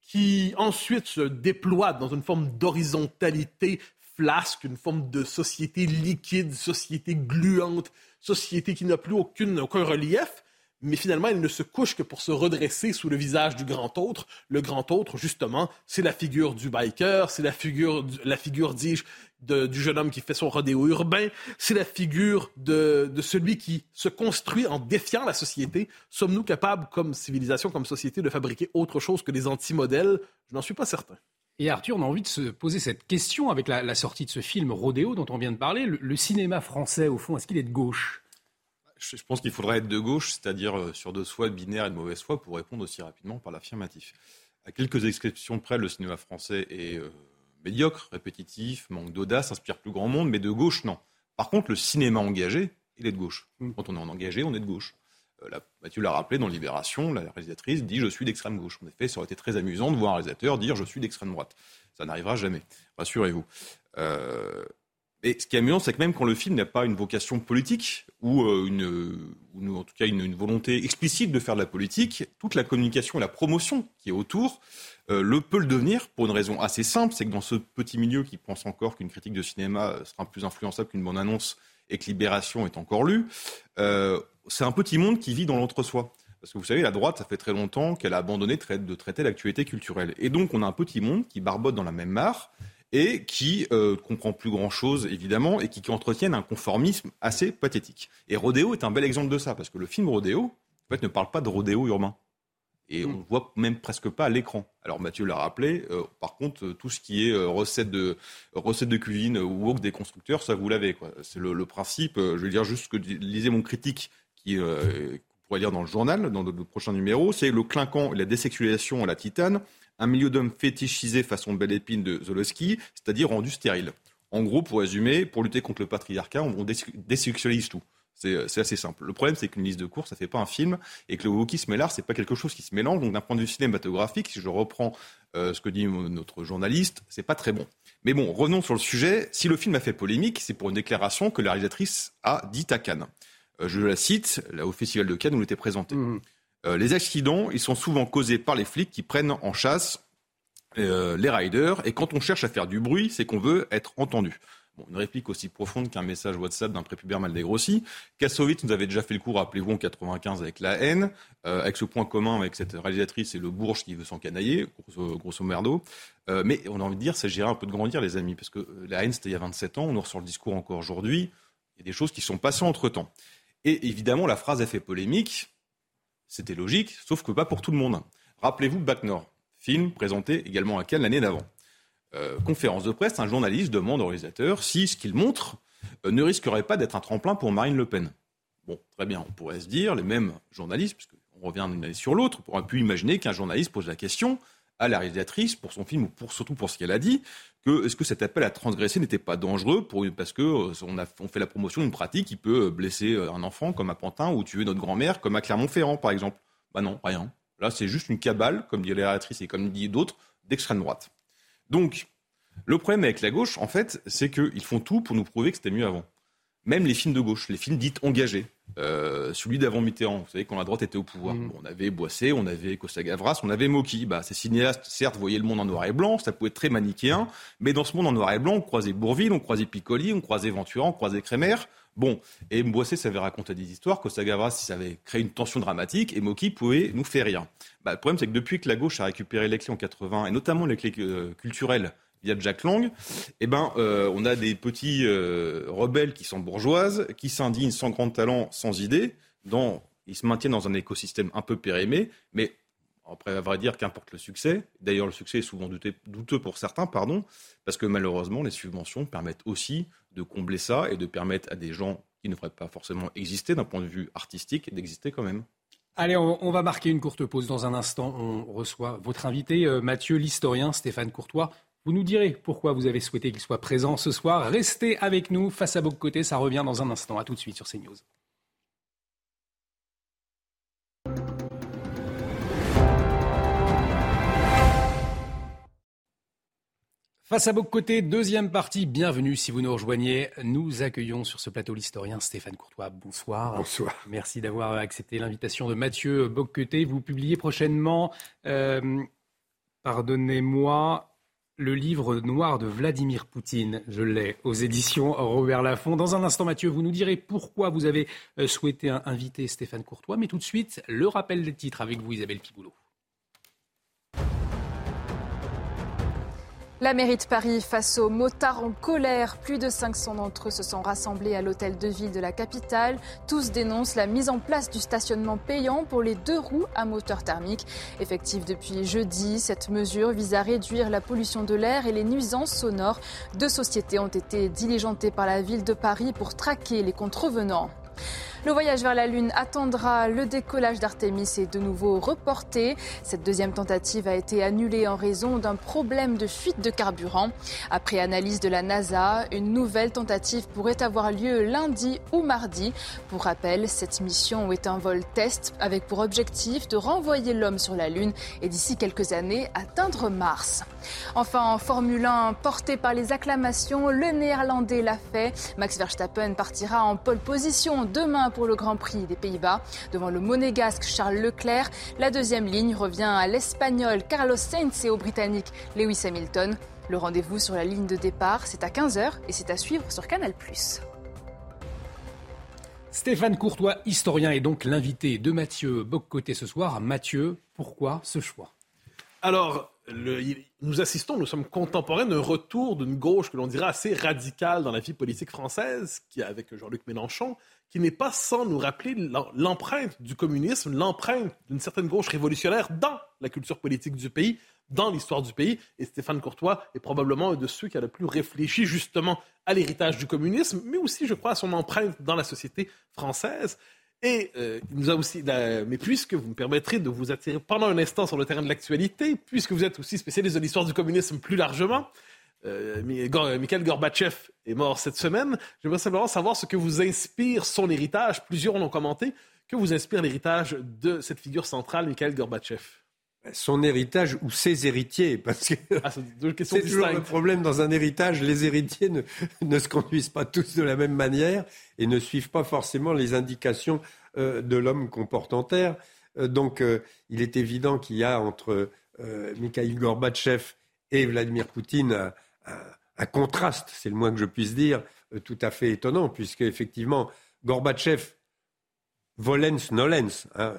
qui ensuite se déploie dans une forme d'horizontalité flasque, une forme de société liquide, société gluante, société qui n'a plus aucune, aucun relief, mais finalement, elle ne se couche que pour se redresser sous le visage du grand autre. Le grand autre, justement, c'est la figure du biker, c'est la figure, la figure, dis-je, du jeune homme qui fait son rodéo urbain, c'est la figure de, de, celui qui se construit en défiant la société. Sommes-nous capables, comme civilisation, comme société, de fabriquer autre chose que des anti-modèles? Je n'en suis pas certain. Et Arthur, on a envie de se poser cette question avec la, sortie de ce film Rodéo dont on vient de parler. le cinéma français, au fond, est-ce qu'il est de gauche? Je pense qu'il faudrait être de gauche, c'est-à-dire euh, sur deux foi binaires et de mauvaise foi, pour répondre aussi rapidement par l'affirmatif. À quelques exceptions près, le cinéma français est euh, médiocre, répétitif, manque d'audace, inspire plus grand monde, mais de gauche, non. Par contre, le cinéma engagé, il est de gauche. Mm. Quand on est en engagé, on est de gauche. Euh, Mathieu l'a rappelé dans Libération, la réalisatrice dit je suis d'extrême gauche. En effet, ça aurait été très amusant de voir un réalisateur dire je suis d'extrême droite. Ça n'arrivera jamais, rassurez-vous. Et ce qui est amusant, c'est que même quand le film n'a pas une vocation politique ou, euh, une, en tout cas une, volonté explicite de faire de la politique, toute la communication et la promotion qui est autour euh, le peut le devenir pour une raison assez simple, c'est que dans ce petit milieu qui pense encore qu'une critique de cinéma sera plus influençable qu'une bonne annonce et que Libération est encore lue, euh, c'est un petit monde qui vit dans l'entre-soi. Parce que vous savez, la droite, ça fait très longtemps qu'elle a abandonné de traiter l'actualité culturelle. Et donc, on a un petit monde qui barbote dans la même mare et qui euh, comprend plus grand-chose, évidemment, et qui, entretiennent un conformisme assez pathétique. Et Rodéo est un bel exemple de ça, parce que le film Rodéo, en fait, ne parle pas de rodéo urbain. Et on ne voit même presque pas à l'écran. Alors Mathieu l'a rappelé, euh, par contre, tout ce qui est euh, recette, de, recette de cuisine ou des constructeurs, ça vous l'avez. C'est le, le, principe, je vais dire juste que lisez mon critique, qui pourrait lire dans le journal, dans le, prochain numéro, c'est le clinquant et la désexualisation à la titane, un milieu d'hommes fétichisés façon belle épine de Zolowski, c'est-à-dire rendu stérile. En gros, pour résumer, pour lutter contre le patriarcat, on désexualise tout. C'est assez simple. Le problème, c'est qu'une liste de cours, ça ne fait pas un film, et que le wokisme et l'art, c'est pas quelque chose qui se mélange. Donc, d'un point de vue cinématographique, si je reprends euh, ce que dit notre journaliste, c'est pas très bon. Mais bon, revenons sur le sujet. Si le film a fait polémique, c'est pour une déclaration que la réalisatrice a dite à Cannes. Euh, je la cite, là, au Festival de Cannes où elle était présentée. Mmh. Euh, les accidents, ils sont souvent causés par les flics qui prennent en chasse euh, les riders. Et quand on cherche à faire du bruit, c'est qu'on veut être entendu. une réplique aussi profonde qu'un message WhatsApp d'un prépubère mal dégrossi. Kassovitz nous avait déjà fait le coup, rappelez-vous, en 95 avec la haine, euh, avec ce point commun avec cette réalisatrice et le bourge qui veut s'encanailler, grosso, grosso merdo. Euh, mais on a envie de dire, s'agirait un peu de grandir, les amis, parce que la haine, c'était il y a 27 ans, on nous ressort le discours encore aujourd'hui. Il y a des choses qui sont passées entre-temps. Et évidemment, la phrase a fait polémique. C'était logique, sauf que pas pour tout le monde. Rappelez-vous Bac film présenté également à Cannes l'année d'avant. Euh, conférence de presse, un journaliste demande au réalisateur si ce qu'il montre euh, ne risquerait pas d'être un tremplin pour Marine Le Pen. Bon, très bien, on pourrait se dire, les mêmes journalistes, puisqu'on revient d'une année sur l'autre, on pourrait pu imaginer qu'un journaliste pose la question à la réalisatrice pour son film ou surtout pour ce qu'elle a dit, que est-ce que cet appel à transgresser n'était pas dangereux pour, parce que euh, on, fait la promotion d'une pratique qui peut blesser un enfant comme à Pantin ou tuer notre grand-mère comme à Clermont-Ferrand par exemple. Bah non, rien. Là, c'est juste une cabale, comme dit la réalisatrice et comme dit d'autres, d'extrême droite. Donc, le problème avec la gauche, en fait, c'est qu'ils font tout pour nous prouver que c'était mieux avant. Même les films de gauche, les films dits engagés. Euh, celui d'avant Mitterrand, vous savez, quand la droite était au pouvoir. Mmh. on avait Boissé, on avait Costa Gavras, on avait Moki. Bah, ces cinéastes, certes, voyaient le monde en noir et blanc, ça pouvait être très manichéen, mais dans ce monde en noir et blanc, on croisait Bourville, on croisait Piccoli, on croisait Ventura, on croisait Crémer. Bon, et Boissé savait raconter des histoires, Costa Gavras, ça avait créé une tension dramatique, et Moki pouvait nous faire rire. Bah, le problème, c'est que depuis que la gauche a récupéré les clés en 80, et notamment les clés euh, culturelles via Jack Lang, eh ben, euh, on a des petits euh, rebelles qui sont bourgeoises, qui s'indignent sans grand talent, sans idée, dans, ils se maintiennent dans un écosystème un peu périmé, mais après, à vrai dire, qu'importe le succès. D'ailleurs, le succès est souvent douteux pour certains, pardon, parce que malheureusement, les subventions permettent aussi de combler ça et de permettre à des gens qui ne devraient pas forcément exister d'un point de vue artistique d'exister quand même. Allez, on, va marquer une courte pause. Dans un instant, on reçoit votre invité, euh, Mathieu, l'historien Stéphane Courtois. Vous nous direz pourquoi vous avez souhaité qu'il soit présent ce soir. Restez avec nous face à vos côtés, ça revient dans un instant. À tout de suite sur CNews. Face à vos côtés, deuxième partie, bienvenue si vous nous rejoignez. Nous accueillons sur ce plateau l'historien Stéphane Courtois. Bonsoir. Bonsoir. Merci d'avoir accepté l'invitation de Mathieu Bocqueté. Vous publiez prochainement, euh, pardonnez-moi, le livre noir de Vladimir Poutine. Je l'ai aux éditions Robert Laffont. Dans un instant, Mathieu, vous nous direz pourquoi vous avez euh, souhaité inviter Stéphane Courtois. Mais tout de suite, le rappel des titres avec vous, Isabelle Piboulot. La mairie de Paris face aux motards en colère. Plus de 500 d'entre eux se sont rassemblés à l'hôtel de ville de la capitale. Tous dénoncent la mise en place du stationnement payant pour les deux roues à moteur thermique. Effective depuis jeudi, cette mesure vise à réduire la pollution de l'air et les nuisances sonores. Deux sociétés ont été diligentées par la ville de Paris pour traquer les contrevenants. Le voyage vers la Lune attendra. Le décollage d'Artemis est de nouveau reporté. Cette deuxième tentative a été annulée en raison d'un problème de fuite de carburant. Après analyse de la NASA, une nouvelle tentative pourrait avoir lieu lundi ou mardi. Pour rappel, cette mission est un vol test avec pour objectif de renvoyer l'homme sur la Lune et d'ici quelques années atteindre Mars. Enfin, en Formule 1, porté par les acclamations, le Néerlandais l'a fait. Max Verstappen partira en pole position demain pour le Grand Prix des Pays-Bas. Devant le monégasque Charles Leclerc, la deuxième ligne revient à l'Espagnol Carlos Sainz et au Britannique Lewis Hamilton. Le rendez-vous sur la ligne de départ, c'est à 15h et c'est à suivre sur Canal+. Stéphane Courtois, historien, est donc l'invité de Mathieu Boccoté ce soir. Mathieu, pourquoi ce choix? Alors, nous assistons, nous sommes contemporains d'un retour d'une gauche que l'on dirait assez radicale dans la vie politique française, qui avec Jean-Luc Mélenchon, qui n'est pas sans nous rappeler l'empreinte du communisme, l'empreinte d'une certaine gauche révolutionnaire dans la culture politique du pays, dans l'histoire du pays. Et Stéphane Courtois est probablement un de ceux qui a le plus réfléchi justement à l'héritage du communisme, mais aussi, je crois, à son empreinte dans la société française. Et euh, il nous a aussi, mais puisque vous me permettrez de vous attirer pendant un instant sur le terrain de l'actualité, puisque vous êtes aussi spécialiste de l'histoire du communisme plus largement, euh, Mikhail Gorbatchev est mort cette semaine. J'aimerais simplement savoir ce que vous inspire son héritage. Plusieurs l'ont commenté. Que vous inspire l'héritage de cette figure centrale, Mikhail Gorbatchev? Son héritage ou ses héritiers, parce que ah, c'est toujours le problème dans un héritage, les héritiers ne, (laughs) ne, se conduisent pas tous de la même manière et ne suivent pas forcément les indications euh, de l'homme qu'on porte en terre. Euh, donc euh, il est évident qu'il y a entre Mikhail Gorbatchev et Vladimir Poutine un contraste, c'est le moins que je puisse dire, euh, tout à fait étonnant, puisque effectivement, Gorbatchev, volens nolens, hein,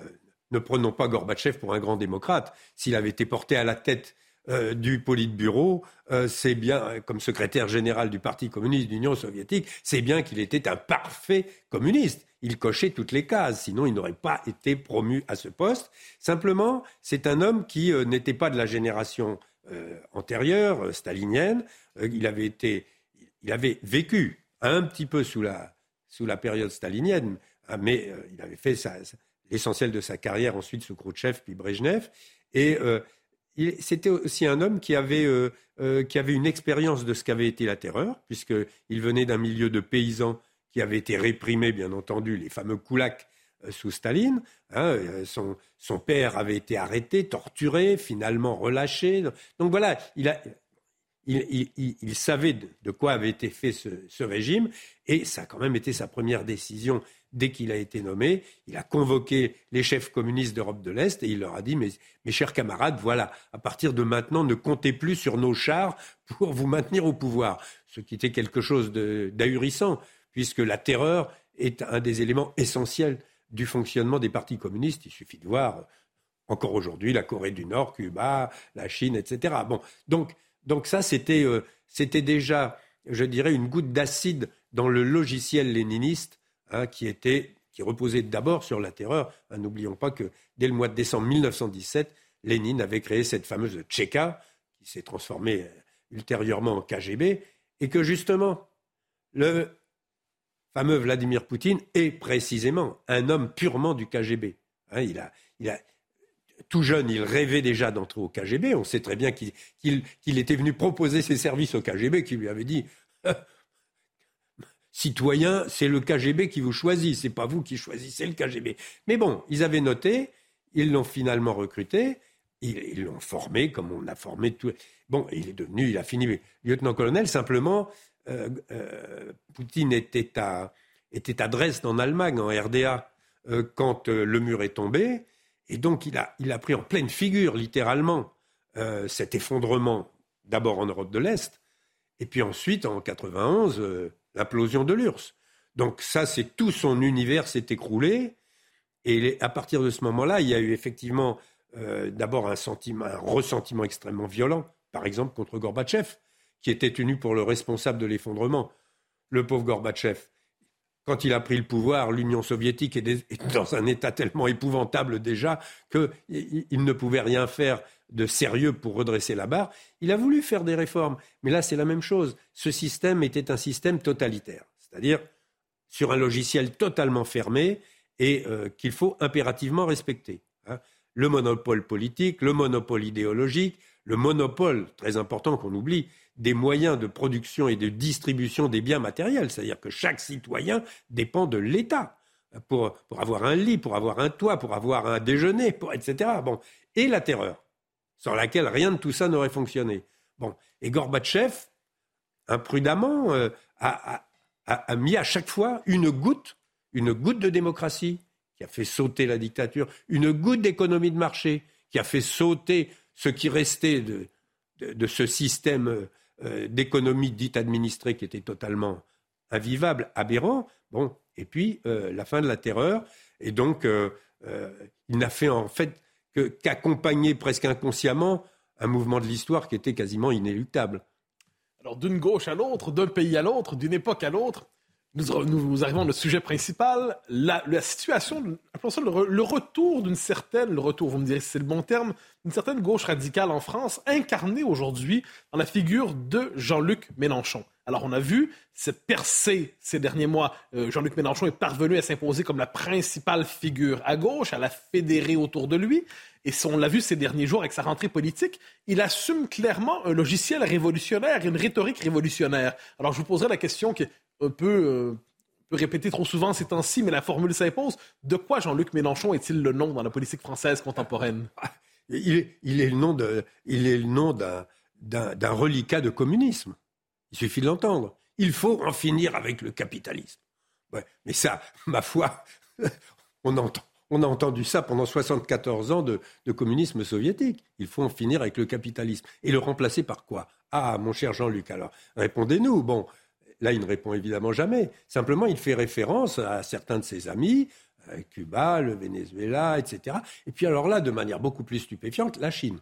ne prenons pas Gorbatchev pour un grand démocrate. S'il avait été porté à la tête euh, du Politburo, euh, c'est bien, comme secrétaire général du Parti communiste d'Union soviétique, c'est bien qu'il était un parfait communiste. Il cochait toutes les cases, sinon il n'aurait pas été promu à ce poste. Simplement, c'est un homme qui n'était pas de la génération antérieure, stalinienne. il avait été, il avait vécu un petit peu sous la, sous la période stalinienne, ah, mais euh, il avait fait l'essentiel de sa carrière ensuite sous Khrouchtchev puis Brejnev. Et euh, c'était aussi un homme qui avait, euh, qui avait une expérience de ce qu'avait été la terreur, puisqu'il venait d'un milieu de paysans qui avait été réprimé, bien entendu, les fameux koulaks sous Staline. Hein, son, son, père avait été arrêté, torturé, finalement relâché. Donc voilà, il a, il, savait de, quoi avait été fait ce, régime, et ça a quand même été sa première décision dès qu'il a été nommé. Il a convoqué les chefs communistes d'Europe de l'Est et il leur a dit, mes, mes chers camarades, voilà, à partir de maintenant, ne comptez plus sur nos chars pour vous maintenir au pouvoir. Ce qui était quelque chose d'ahurissant, puisque la terreur est un des éléments essentiels du fonctionnement des partis communistes. Il suffit de voir encore aujourd'hui la Corée du Nord, Cuba, la Chine, etc. Bon, donc donc ça, euh, c'était déjà, je dirais, une goutte d'acide dans le logiciel léniniste hein, qui était qui reposait d'abord sur la terreur. Hein, n'oublions pas que dès le mois de décembre 1917, Lénine avait créé cette fameuse Tchéka, qui s'est transformée euh, ultérieurement en KGB, et que justement, le fameux Vladimir Poutine est précisément un homme purement du KGB. Hein, il, a, il, a, tout jeune, il rêvait déjà d'entrer au KGB. On sait très bien qu'il était venu proposer ses services au KGB, qui lui avait dit (laughs) Citoyen, c'est le KGB qui vous choisit, c'est pas vous qui choisissez le KGB. Mais bon, ils avaient noté, ils l'ont finalement recruté, ils l'ont formé comme on a formé tout. Bon, il est devenu, il a fini lieutenant-colonel. Simplement, euh, euh, Poutine était à, était à Dresde en Allemagne, en RDA, euh, quand le mur est tombé. Et donc, il a, il a pris en pleine figure, littéralement, cet effondrement, d'abord en Europe de l'Est, et puis ensuite, en 91, euh, l'implosion de l'URSS. Donc ça, c'est tout son univers s'est écroulé. Et à partir de ce moment-là, il y a eu effectivement d'abord un, un ressentiment extrêmement violent, par exemple contre Gorbatchev, qui était tenu pour le responsable de l'effondrement. Le pauvre Gorbatchev, quand il a pris le pouvoir, l'Union soviétique est dans un état tellement épouvantable déjà qu'il ne pouvait rien faire de sérieux pour redresser la barre. Il a voulu faire des réformes, mais là c'est la même chose. Ce système était un système totalitaire, c'est-à-dire sur un logiciel totalement fermé et euh, qu'il faut impérativement respecter. Hein. Le monopole politique, le monopole idéologique, le monopole, très important qu'on oublie, des moyens de production et de distribution des biens matériels. C'est-à-dire que chaque citoyen dépend de l'État pour, avoir un lit, pour avoir un toit, pour avoir un déjeuner, etc. Bon. Et la terreur, sans laquelle rien de tout ça n'aurait fonctionné. Bon. Et Gorbatchev, imprudemment, euh, a, mis à chaque fois une goutte, une goutte de démocratie qui a fait sauter la dictature, une goutte d'économie de marché qui a fait sauter ce qui restait de, ce système euh, d'économie dite administrée qui était totalement invivable, aberrant. Bon, et puis euh, la fin de la terreur. Et donc, euh, il n'a fait en fait qu'accompagner presque inconsciemment un mouvement de l'histoire qui était quasiment inéluctable. Alors, d'une gauche à l'autre, d'un pays à l'autre, d'une époque à l'autre, nous, arrivons au sujet principal, la, situation, appelons ça le, retour d'une certaine, le retour, vous me direz si c'est le bon terme, d'une certaine gauche radicale en France, incarnée aujourd'hui dans la figure de Jean-Luc Mélenchon. Alors, on a vu cette percée ces derniers mois. Euh, Jean-Luc Mélenchon est parvenu à s'imposer comme la principale figure à gauche, à la fédérer autour de lui. Et on l'a vu ces derniers jours avec sa rentrée politique, il assume clairement un logiciel révolutionnaire, une rhétorique révolutionnaire. Alors, je vous poserai la question qui un peu, euh, répété trop souvent ces temps-ci, mais la formule s'impose. De quoi Jean-Luc Mélenchon est-il le nom dans la politique française contemporaine? (laughs) Il est, il est, le nom de, il est le nom d'un, d'un, reliquat de communisme. Il suffit de l'entendre. Il faut en finir avec le capitalisme. Ouais, mais ça, (laughs) ma foi, (laughs) on entend. On a entendu ça pendant 74 ans de, de, communisme soviétique. Il faut en finir avec le capitalisme. Et le remplacer par quoi? Ah, mon cher Jean-Luc, alors répondez-nous. Bon, là, il ne répond évidemment jamais. Simplement, il fait référence à certains de ses amis, euh, Cuba, le Venezuela, etc. Et puis alors là, de manière beaucoup plus stupéfiante, la Chine.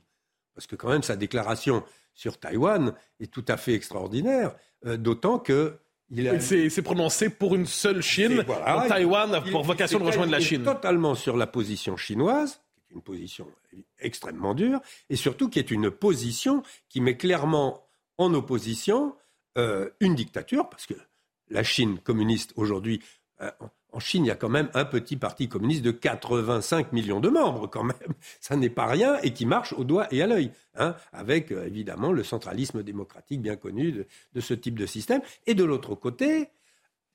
Parce que quand même, sa déclaration sur Taïwan est tout à fait extraordinaire, euh, d'autant que il s'est prononcé pour une seule Chine. Taïwan a pour vocation de rejoindre la Chine. Totalement sur la position chinoise, qui est une position extrêmement dure, et surtout qui est une position qui met clairement en opposition euh, une dictature, parce que la Chine communiste aujourd'hui, euh, en Chine, il y a quand même un petit parti communiste de 85 millions de membres, quand même. (laughs) Ça n'est pas rien et qui marche au doigt et à l'œil, hein, avec euh, évidemment le centralisme démocratique bien connu de, ce type de système. Et de l'autre côté,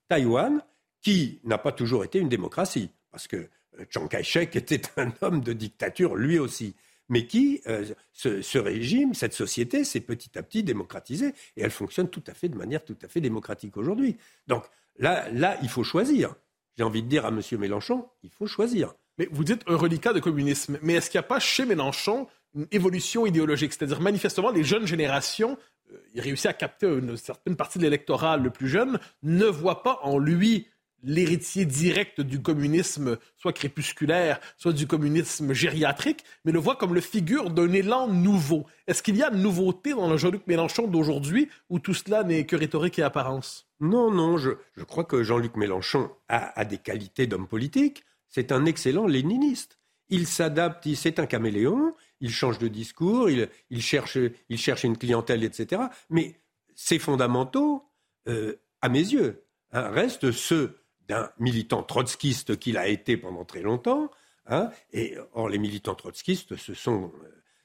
Taïwan, qui n'a pas toujours été une démocratie, parce que Chiang Kai-shek était un homme de dictature lui aussi mais qui, euh, ce, régime, cette société, s'est petit à petit démocratisée et elle fonctionne tout à fait de manière tout à fait démocratique aujourd'hui. Donc là, là, il faut choisir j'ai envie de dire à M. Mélenchon, il faut choisir. Mais vous dites un reliquat de communisme. Mais est-ce qu'il n'y a pas chez Mélenchon une évolution idéologique? C'est-à-dire, manifestement, les jeunes générations, euh, il réussit à capter une certaine partie de l'électorat le plus jeune, ne voient pas en lui l'héritier direct du communisme, soit crépusculaire, soit du communisme gériatrique, mais le voit comme le figure d'un élan nouveau. Est-ce qu'il y a une nouveauté dans le Jean-Luc Mélenchon d'aujourd'hui ou tout cela n'est que rhétorique et apparence? Non, non, je, crois que Jean-Luc Mélenchon a, des qualités d'homme politique. C'est un excellent léniniste. Il s'adapte, c'est un caméléon, il change de discours, il, cherche, il cherche une clientèle, etc. Mais ses fondamentaux, euh, à mes yeux, hein, restent ceux d'un militant trotskiste qu'il a été pendant très longtemps. Hein, et or, les militants trotskistes, ce sont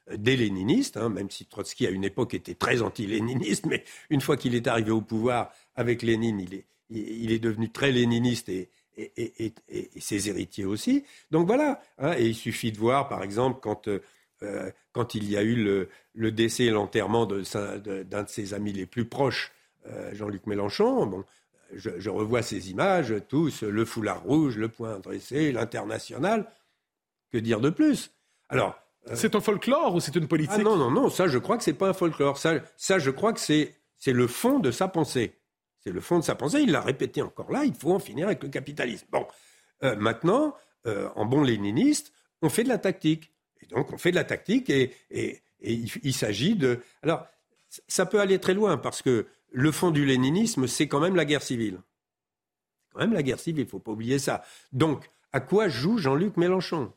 euh, des léninistes, hein, même si Trotsky à une époque était très anti-léniniste, mais une fois qu'il est arrivé au pouvoir avec Lénine, il est, il est devenu très léniniste et, ses héritiers aussi. Donc voilà, hein, et il suffit de voir, par exemple, quand, euh, quand il y a eu le, décès et l'enterrement d'un de, de, ses amis les plus proches, euh, Jean-Luc Mélenchon, bon, je, revois ces images, tous, le foulard rouge, le poing dressé, l'international. Que dire de plus? Alors. Euh, c'est un folklore ou c'est une politique? Ah Non, non, non, ça je crois que c'est pas un folklore. Ça, ça je crois que c'est, c'est le fond de sa pensée. C'est le fond de sa pensée. Il l'a répété encore là, il faut en finir avec le capitalisme. Bon, euh, maintenant, euh, en bon léniniste, on fait de la tactique. Et donc on fait de la tactique et, et, il, il s'agit de... Alors, ça peut aller très loin parce que le fond du léninisme, c'est quand même la guerre civile. Quand même la guerre civile, il ne faut pas oublier ça. Donc, à quoi joue Jean-Luc Mélenchon?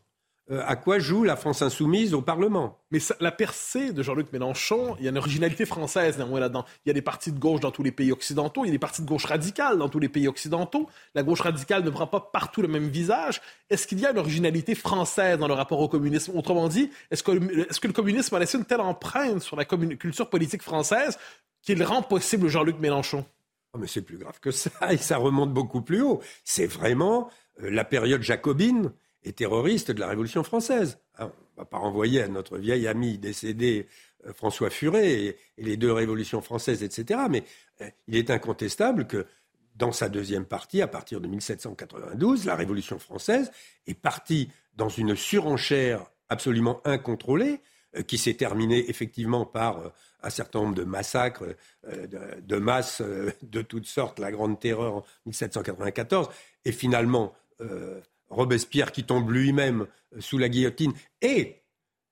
Euh, à quoi joue la France insoumise au Parlement? Mais la percée de Jean-Luc Mélenchon, il y a une originalité française là-dedans. Il y a des partis de gauche dans tous les pays occidentaux, il y a des partis de gauche radicale dans tous les pays occidentaux. La gauche radicale ne prend pas partout le même visage. Est-ce qu'il y a une originalité française dans le rapport au communisme? Autrement dit, est-ce que, que, le communisme a laissé une telle empreinte sur la culture politique française qu'il rend possible Jean-Luc Mélenchon oh, Mais c'est plus grave que ça, (laughs) et ça remonte beaucoup plus haut. C'est vraiment euh, la période jacobine et terroriste de la Révolution française. Hein, on ne va pas renvoyer à notre vieil ami décédé euh, François Furet et, les deux révolutions françaises, etc. Mais euh, il est incontestable que dans sa deuxième partie, à partir de 1792, la Révolution française est partie dans une surenchère absolument incontrôlée, qui s'est terminée effectivement par un certain nombre de massacres euh, de, masse euh, de toutes sortes, la Grande Terreur en 1794, et finalement euh, Robespierre qui tombe lui-même sous la guillotine, et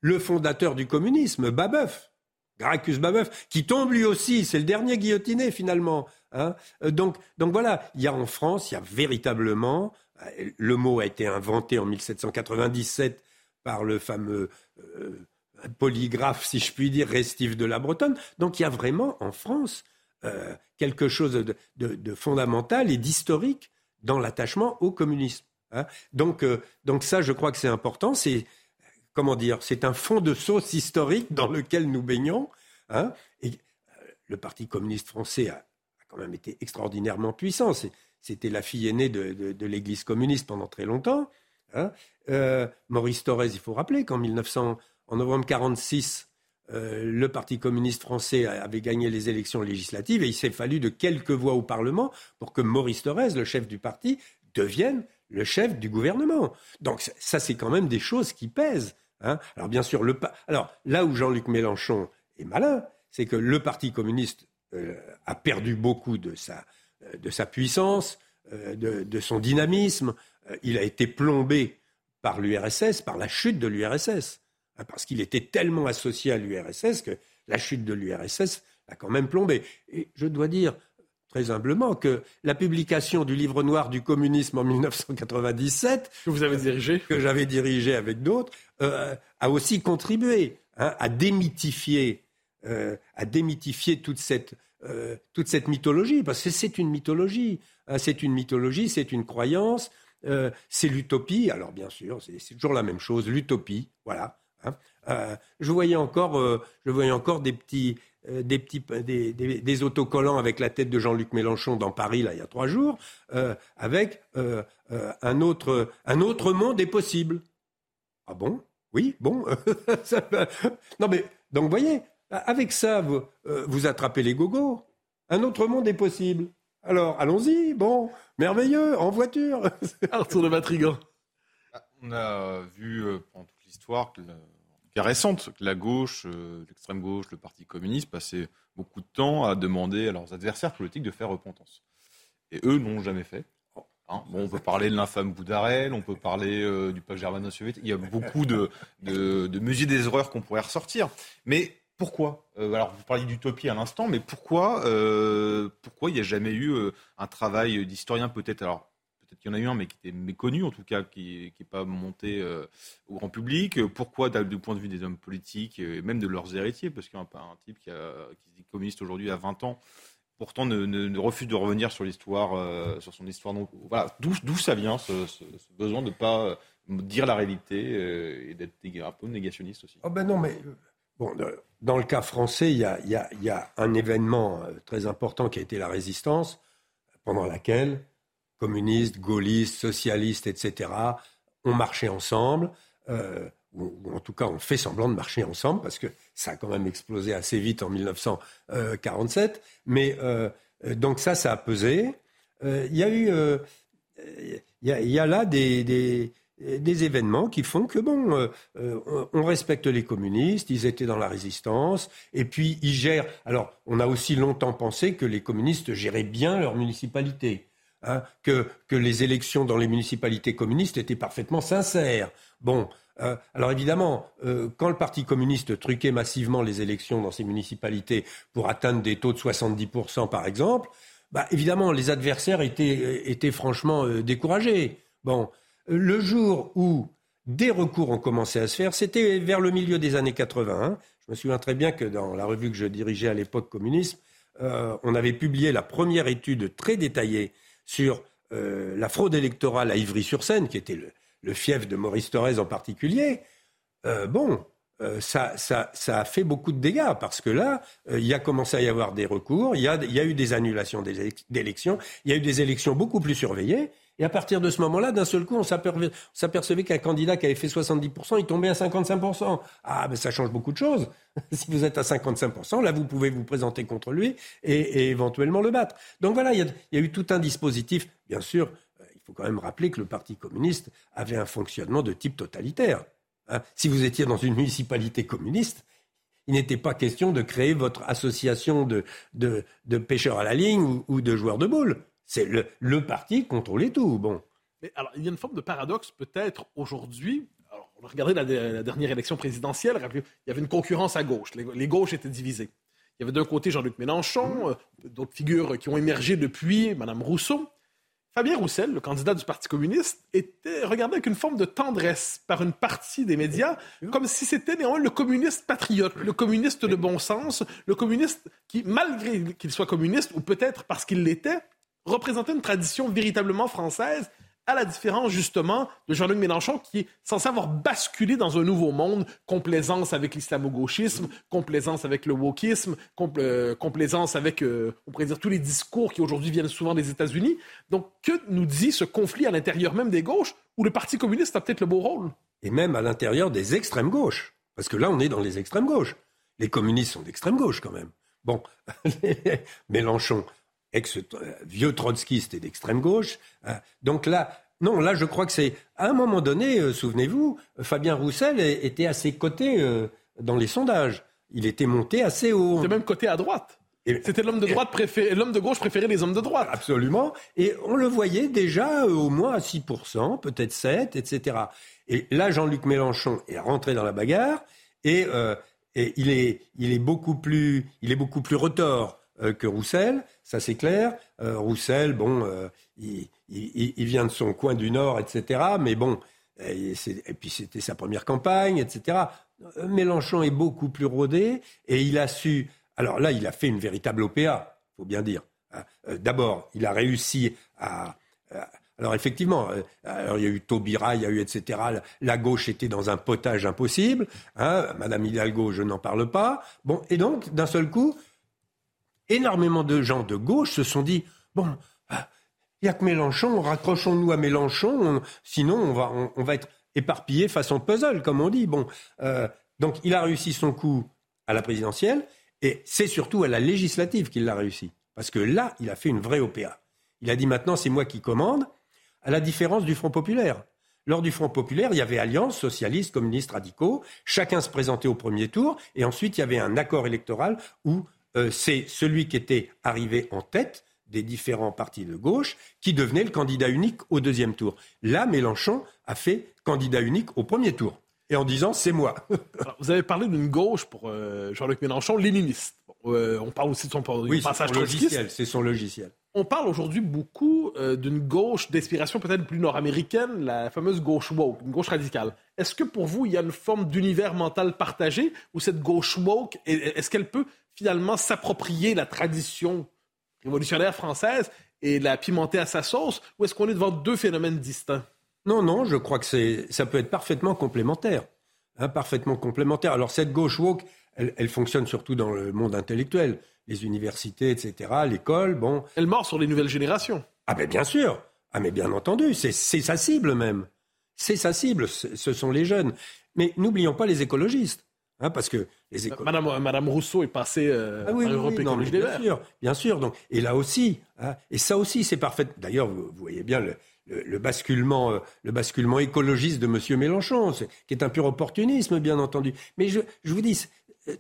le fondateur du communisme, Babeuf, Gracchus Babeuf, qui tombe lui aussi, c'est le dernier guillotiné finalement. Hein. donc, donc voilà, il y a en France, il y a véritablement, le mot a été inventé en 1797 par le fameux polygraphe, si je puis dire, restif de la Bretonne. Donc il y a vraiment en France euh, quelque chose de, fondamental et d'historique dans l'attachement au communisme. Hein. Donc, euh, donc ça, je crois que c'est important. C'est comment dire, c'est un fond de sauce historique dans lequel nous baignons. Hein. Et euh, le Parti communiste français a, quand même été extraordinairement puissant. C'était la fille aînée de, l'Église communiste pendant très longtemps. Hein. Maurice Thorez, il faut rappeler qu'en 1900 en novembre 1946, euh, le Parti communiste français avait gagné les élections législatives et il s'est fallu de quelques voix au Parlement pour que Maurice Thorez, le chef du parti, devienne le chef du gouvernement. Donc ça, c'est quand même des choses qui pèsent. Hein. Alors bien sûr, là où Jean-Luc Mélenchon est malin, c'est que le Parti communiste euh, a perdu beaucoup de sa, de sa puissance, de, son dynamisme. il a été plombé par l'URSS, par la chute de l'URSS, parce qu'il était tellement associé à l'URSS que la chute de l'URSS l'a quand même plombé. Et je dois dire, très humblement que la publication du livre noir du communisme en 1997, que vous avez dirigé, que j'avais dirigé avec d'autres, euh, a aussi contribué hein, à démythifier, euh, à démythifier toute cette euh, toute cette mythologie, parce que c'est une mythologie, hein, c'est une mythologie, c'est une croyance, c'est l'utopie. Alors bien sûr, c'est toujours la même chose, l'utopie, voilà. Hein. je voyais encore, je voyais encore des petits euh, des, petits, des, des, autocollants avec la tête de Jean-Luc Mélenchon dans Paris, là, il y a trois jours, euh, avec euh, un, autre, un autre monde est possible. Ah bon? Oui, bon. (laughs) non, mais, donc, vous voyez, avec ça, vous, vous attrapez les gogos. Un autre monde est possible. Alors, allons-y, bon, merveilleux, en voiture. (laughs) Arthur de Matrigan. On a vu pendant toute l'histoire que récente que la gauche, euh, l'extrême gauche, le Parti communiste passaient beaucoup de temps à demander à leurs adversaires politiques de faire repentance. Et eux n'ont jamais fait. Hein, bon, on peut parler de l'infâme Boudarel, on peut parler euh, du peuple germano-soviétique. Il y a beaucoup de, musées des horreurs qu'on pourrait ressortir. Mais pourquoi euh, Alors, vous parliez d'utopie à l'instant, mais pourquoi, pourquoi il n'y a jamais eu un travail d'historien peut-être? Qu'il y en a eu un, mais qui était méconnu, en tout cas, qui n'est pas monté euh, au grand public. Pourquoi, du point de vue des hommes politiques, et même de leurs héritiers, parce qu'un un type qui, a, se dit communiste aujourd'hui à 20 ans, pourtant ne, refuse de revenir sur l'histoire, euh, sur son histoire. Donc, voilà, d'où ça vient ce, besoin de ne pas euh, dire la réalité et d'être un peu négationniste aussi? Oh ben non, mais bon, dans le cas français, il y a, y, a, y a, un événement très important qui a été la résistance, pendant laquelle communistes, gaullistes, socialistes, etc., ont marché ensemble, euh, ou, en tout cas ont fait semblant de marcher ensemble, parce que ça a quand même explosé assez vite en 1947. Mais euh, donc ça, ça a pesé. Euh, il y a eu, il y, a là des, des, événements qui font que bon, on respecte les communistes, ils étaient dans la résistance, et puis ils gèrent. Alors, on a aussi longtemps pensé que les communistes géraient bien leur municipalité. Hein, que, les élections dans les municipalités communistes étaient parfaitement sincères. Bon, euh, alors évidemment, euh, quand le Parti communiste truquait massivement les élections dans ces municipalités pour atteindre des taux de 70% par exemple, bah, évidemment, les adversaires étaient, étaient franchement euh, découragés. Bon, le jour où des recours ont commencé à se faire, c'était vers le milieu des années 80. Hein. Je me souviens très bien que dans la revue que je dirigeais à l'époque communisme, on avait publié la première étude très détaillée sur euh, la fraude électorale à Ivry-sur-Seine, qui était le, fief de Maurice Thorez en particulier, euh, bon, euh, ça, a fait beaucoup de dégâts parce que là, il a commencé à y avoir des recours, il y a, eu des annulations d'élections, il y a eu des élections beaucoup plus surveillées. Et à partir de ce moment-là, d'un seul coup, on s'apercevait qu'un candidat qui avait fait 70%, il tombait à 55%. Ah, mais ça change beaucoup de choses. (laughs) si vous êtes à 55%, là, vous pouvez vous présenter contre lui et, éventuellement le battre. Donc voilà, il y, a, eu tout un dispositif. Bien sûr, euh, il faut quand même rappeler que le Parti communiste avait un fonctionnement de type totalitaire. Hein. si vous étiez dans une municipalité communiste, il n'était pas question de créer votre association de, pêcheurs à la ligne ou de joueurs de boules. C'est le, le parti contrôlait tout. Bon. Mais alors, il y a une forme de paradoxe peut-être aujourd'hui. On a regardé la, dernière élection présidentielle. Il y avait une concurrence à gauche. Les, gauches étaient divisées. Il y avait d'un côté Jean-Luc Mélenchon, euh, d'autres figures qui ont émergé depuis, Mme Rousseau. Fabien Roussel, le candidat du Parti communiste, était regardé avec une forme de tendresse par une partie des médias, comme si c'était néanmoins le communiste patriote, le communiste de bon sens, le communiste qui, malgré qu'il soit communiste, ou peut-être parce qu'il l'était, représenter une tradition véritablement française, à la différence justement de Jean-Luc Mélenchon qui est censé avoir basculé dans un nouveau monde, complaisance avec l'islamo-gauchisme, complaisance avec le wokisme, euh, complaisance avec, euh, on pourrait dire, tous les discours qui aujourd'hui viennent souvent des États-Unis. Donc, que nous dit ce conflit à l'intérieur même des gauches, où le Parti communiste a peut-être le beau rôle? Et même à l'intérieur des extrêmes gauches. Parce que là, on est dans les extrêmes gauches. Les communistes sont d'extrême gauche quand même. Bon, (laughs) Mélenchon, ex-vieux trotskiste et d'extrême gauche. Hein. Donc là, non, là, je crois que c'est. À un moment donné, euh, souvenez-vous, Fabien Roussel était à ses côtés euh, dans les sondages. il était monté assez haut. C'était même côté à droite. C'était l'homme de droite préféré, l'homme de gauche préféré des hommes de droite. Absolument. Et on le voyait déjà au moins à 6%, peut-être 7, etc. Et là, Jean-Luc Mélenchon est rentré dans la bagarre et, et il, est, il, est beaucoup plus, il est beaucoup plus retors que Roussel, ça c'est clair. Roussel, bon, il, il, vient de son coin du Nord, etc. Mais bon, et, puis c'était sa première campagne, etc. Mélenchon est beaucoup plus rodé et il a su. Alors là, il a fait une véritable OPA, faut bien dire. Hein. Euh, d'abord, il a réussi à. Alors effectivement, euh, alors il y a eu Taubira, il y a eu etc. La gauche était dans un potage impossible. Hein. Madame Hidalgo, je n'en parle pas. Bon, et donc d'un seul coup, énormément de gens de gauche se sont dit bon, il n'y a que Mélenchon, raccrochons-nous à Mélenchon, sinon on va, on, va être éparpillé façon puzzle, comme on dit. Bon, euh, donc il a réussi son coup à la présidentielle, et c'est surtout à la législative qu'il l'a réussi. Parce que là, il a fait une vraie OPA. Il a dit maintenant, c'est moi qui commande, à la différence du Front populaire. Lors du Front populaire, il y avait alliance socialiste, communiste, radicaux. Chacun se présentait au premier tour. Et ensuite, il y avait un accord électoral où euh, c'est celui qui était arrivé en tête des différents partis de gauche qui devenaient le candidat unique au deuxième tour. Là, Mélenchon a fait candidat unique au premier tour. Et en disant, c'est moi. (laughs) vous avez parlé d'une gauche pour euh, Jean-Luc Mélenchon, léniniste. Euh, on parle aussi de son, oui, passage logiciel. C'est son logiciel. On parle aujourd'hui beaucoup euh, d'une gauche d'inspiration peut-être plus nord-américaine, la fameuse gauche woke, une gauche radicale. Est-ce que pour vous, il y a une forme d'univers mental partagé ou cette gauche woke, est-ce qu'elle peut finalement s'approprier la tradition révolutionnaire française et la pimenter à sa sauce, ou est-ce qu'on est devant deux phénomènes distincts? Non, non, je crois que ça peut être parfaitement complémentaire. Hein, parfaitement complémentaire. Alors cette gauche woke, elle, fonctionne surtout dans le monde intellectuel, les universités, etc., l'école, bon. Elle mord sur les nouvelles générations. Ah ben bien sûr. Ah mais bien entendu, c'est sa cible même. C'est sa cible, ce sont les jeunes. Mais n'oublions pas les écologistes. Hein, parce que les Madame, Madame, Rousseau est passée euh, ah oui, oui, bien sûr, bien sûr. Donc, et là aussi, hein, et ça aussi, c'est parfait. D'ailleurs, vous, voyez bien le, le, basculement, euh, le basculement écologiste de M. Mélenchon, qui est un pur opportunisme, bien entendu. Mais je, je vous dis,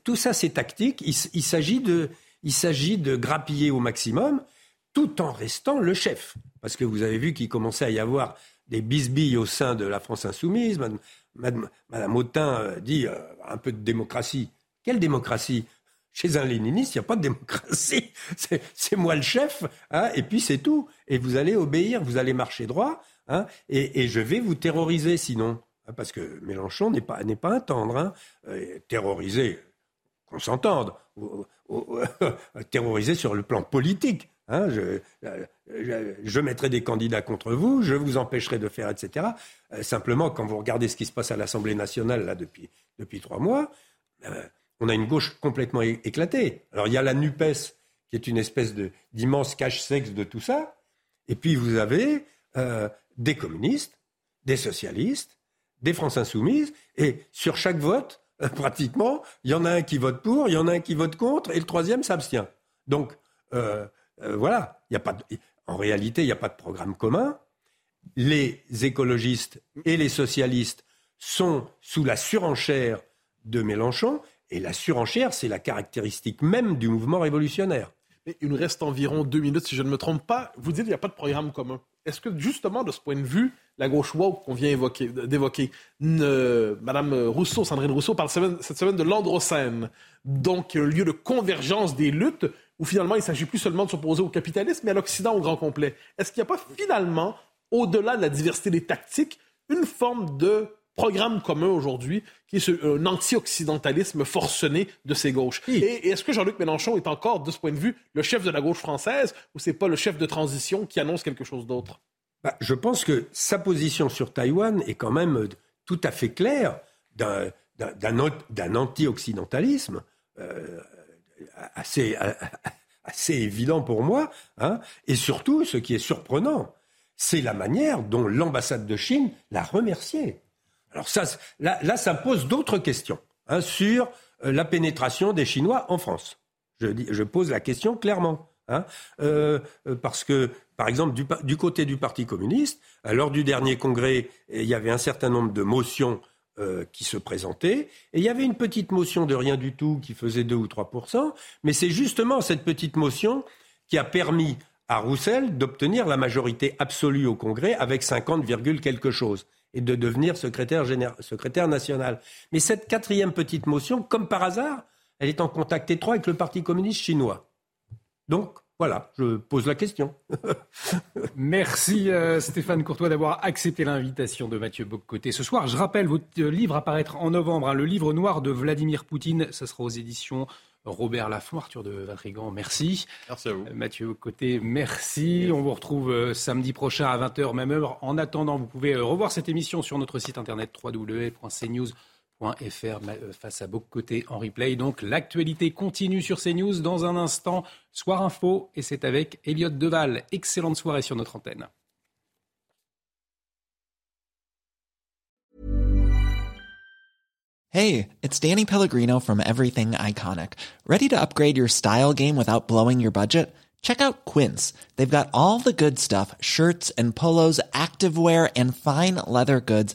tout ça, c'est tactique. Il, il s'agit de, grappiller au maximum, tout en restant le chef. Parce que vous avez vu qu'il commençait à y avoir des bisbilles au sein de la France insoumise. Madame, Madame Autain euh, dit euh, un peu de démocratie. Quelle démocratie? Chez un léniniste, il n'y a pas de démocratie. (laughs) C'est moi le chef, hein, et puis c'est tout. Et vous allez obéir, vous allez marcher droit, hein, et, je vais vous terroriser sinon. Parce que Mélenchon n'est pas, pas un tendre. Hein, euh, terroriser, qu'on s'entende. (laughs) terroriser sur le plan politique. Hein, je, mettrai des candidats contre vous, je vous empêcherai de faire, etc. Euh, simplement, quand vous regardez ce qui se passe à l'Assemblée nationale depuis, depuis trois mois, euh, on a une gauche complètement éclatée. Alors il y a la NUPES, qui est une espèce d'immense cache-sexe de tout ça, et puis vous avez euh, des communistes, des socialistes, des France insoumises, et sur chaque vote, pratiquement, il y en a un qui vote pour, il y en a un qui vote contre, et le troisième s'abstient. Donc, euh, voilà, y a pas en réalité, il n'y a pas de programme commun. Les écologistes et les socialistes sont sous la surenchère de Mélenchon, et la surenchère, c'est la caractéristique même du mouvement révolutionnaire. il nous reste environ deux minutes, si je ne me trompe pas. Vous dites qu'il n'y a pas de programme commun. Est-ce que justement, de ce point de vue, la gauche woke qu'on vient d'évoquer, Madame Rousseau, Sandrine Rousseau, parle cette semaine de l'androcène, donc un lieu de convergence des luttes où finalement il ne s'agit plus seulement de s'opposer au capitalisme, mais à l'Occident au grand complet. Est-ce qu'il n'y a pas finalement, au-delà de la diversité des tactiques, une forme de programme commun aujourd'hui, qui est un anti-occidentalisme forcené de ces gauches? Et, est-ce que Jean-Luc Mélenchon est encore, de ce point de vue, le chef de la gauche française, ou c'est pas le chef de transition qui annonce quelque chose d'autre? Bah, Je pense que sa position sur Taïwan est quand même tout à fait claire d'un anti-occidentalisme. Euh, assez, évident pour moi. Hein. Et surtout, ce qui est surprenant, c'est la manière dont l'ambassade de Chine l'a remercié. Alors ça, là, ça pose d'autres questions hein, sur euh, la pénétration des Chinois en France. Je pose la question clairement. Hein, euh, euh, parce que, par exemple, du, côté du Parti communiste, lors du dernier congrès, il y avait un certain nombre de motions euh, qui se présentait, et il y avait une petite motion de rien du tout qui faisait 2 ou 3% mais c'est justement cette petite motion qui a permis à Roussel d'obtenir la majorité absolue au Congrès avec 50, quelque chose et de devenir secrétaire, secrétaire national. Mais cette quatrième petite motion, comme par hasard, elle est en contact étroit avec le Parti communiste chinois. Donc, voilà, je pose la question. (laughs) Merci euh, Stéphane Courtois d'avoir accepté l'invitation de Mathieu Boccoté ce soir. Je rappelle, votre livre apparaître en novembre, hein, le livre noir de Vladimir Poutine. Ce sera aux éditions Robert Laffont, Arthur de Vatrigan, merci. Merci à vous. Euh, Mathieu Côté, merci. On vous retrouve euh, samedi prochain à 20h, même heure. En attendant, vous pouvez revoir cette émission sur notre site internet www.cnews.fr face à Côté en replay. Donc l'actualité continue sur CNews dans un instant. Soir Info et c'est avec Elliot Deval. Excellente soirée sur notre antenne. Hey, it's Danny Pellegrino from Everything Iconic. Ready to upgrade your style game without blowing your budget? Check out Quince. They've got all the good stuff, shirts and polos, activewear and fine leather goods,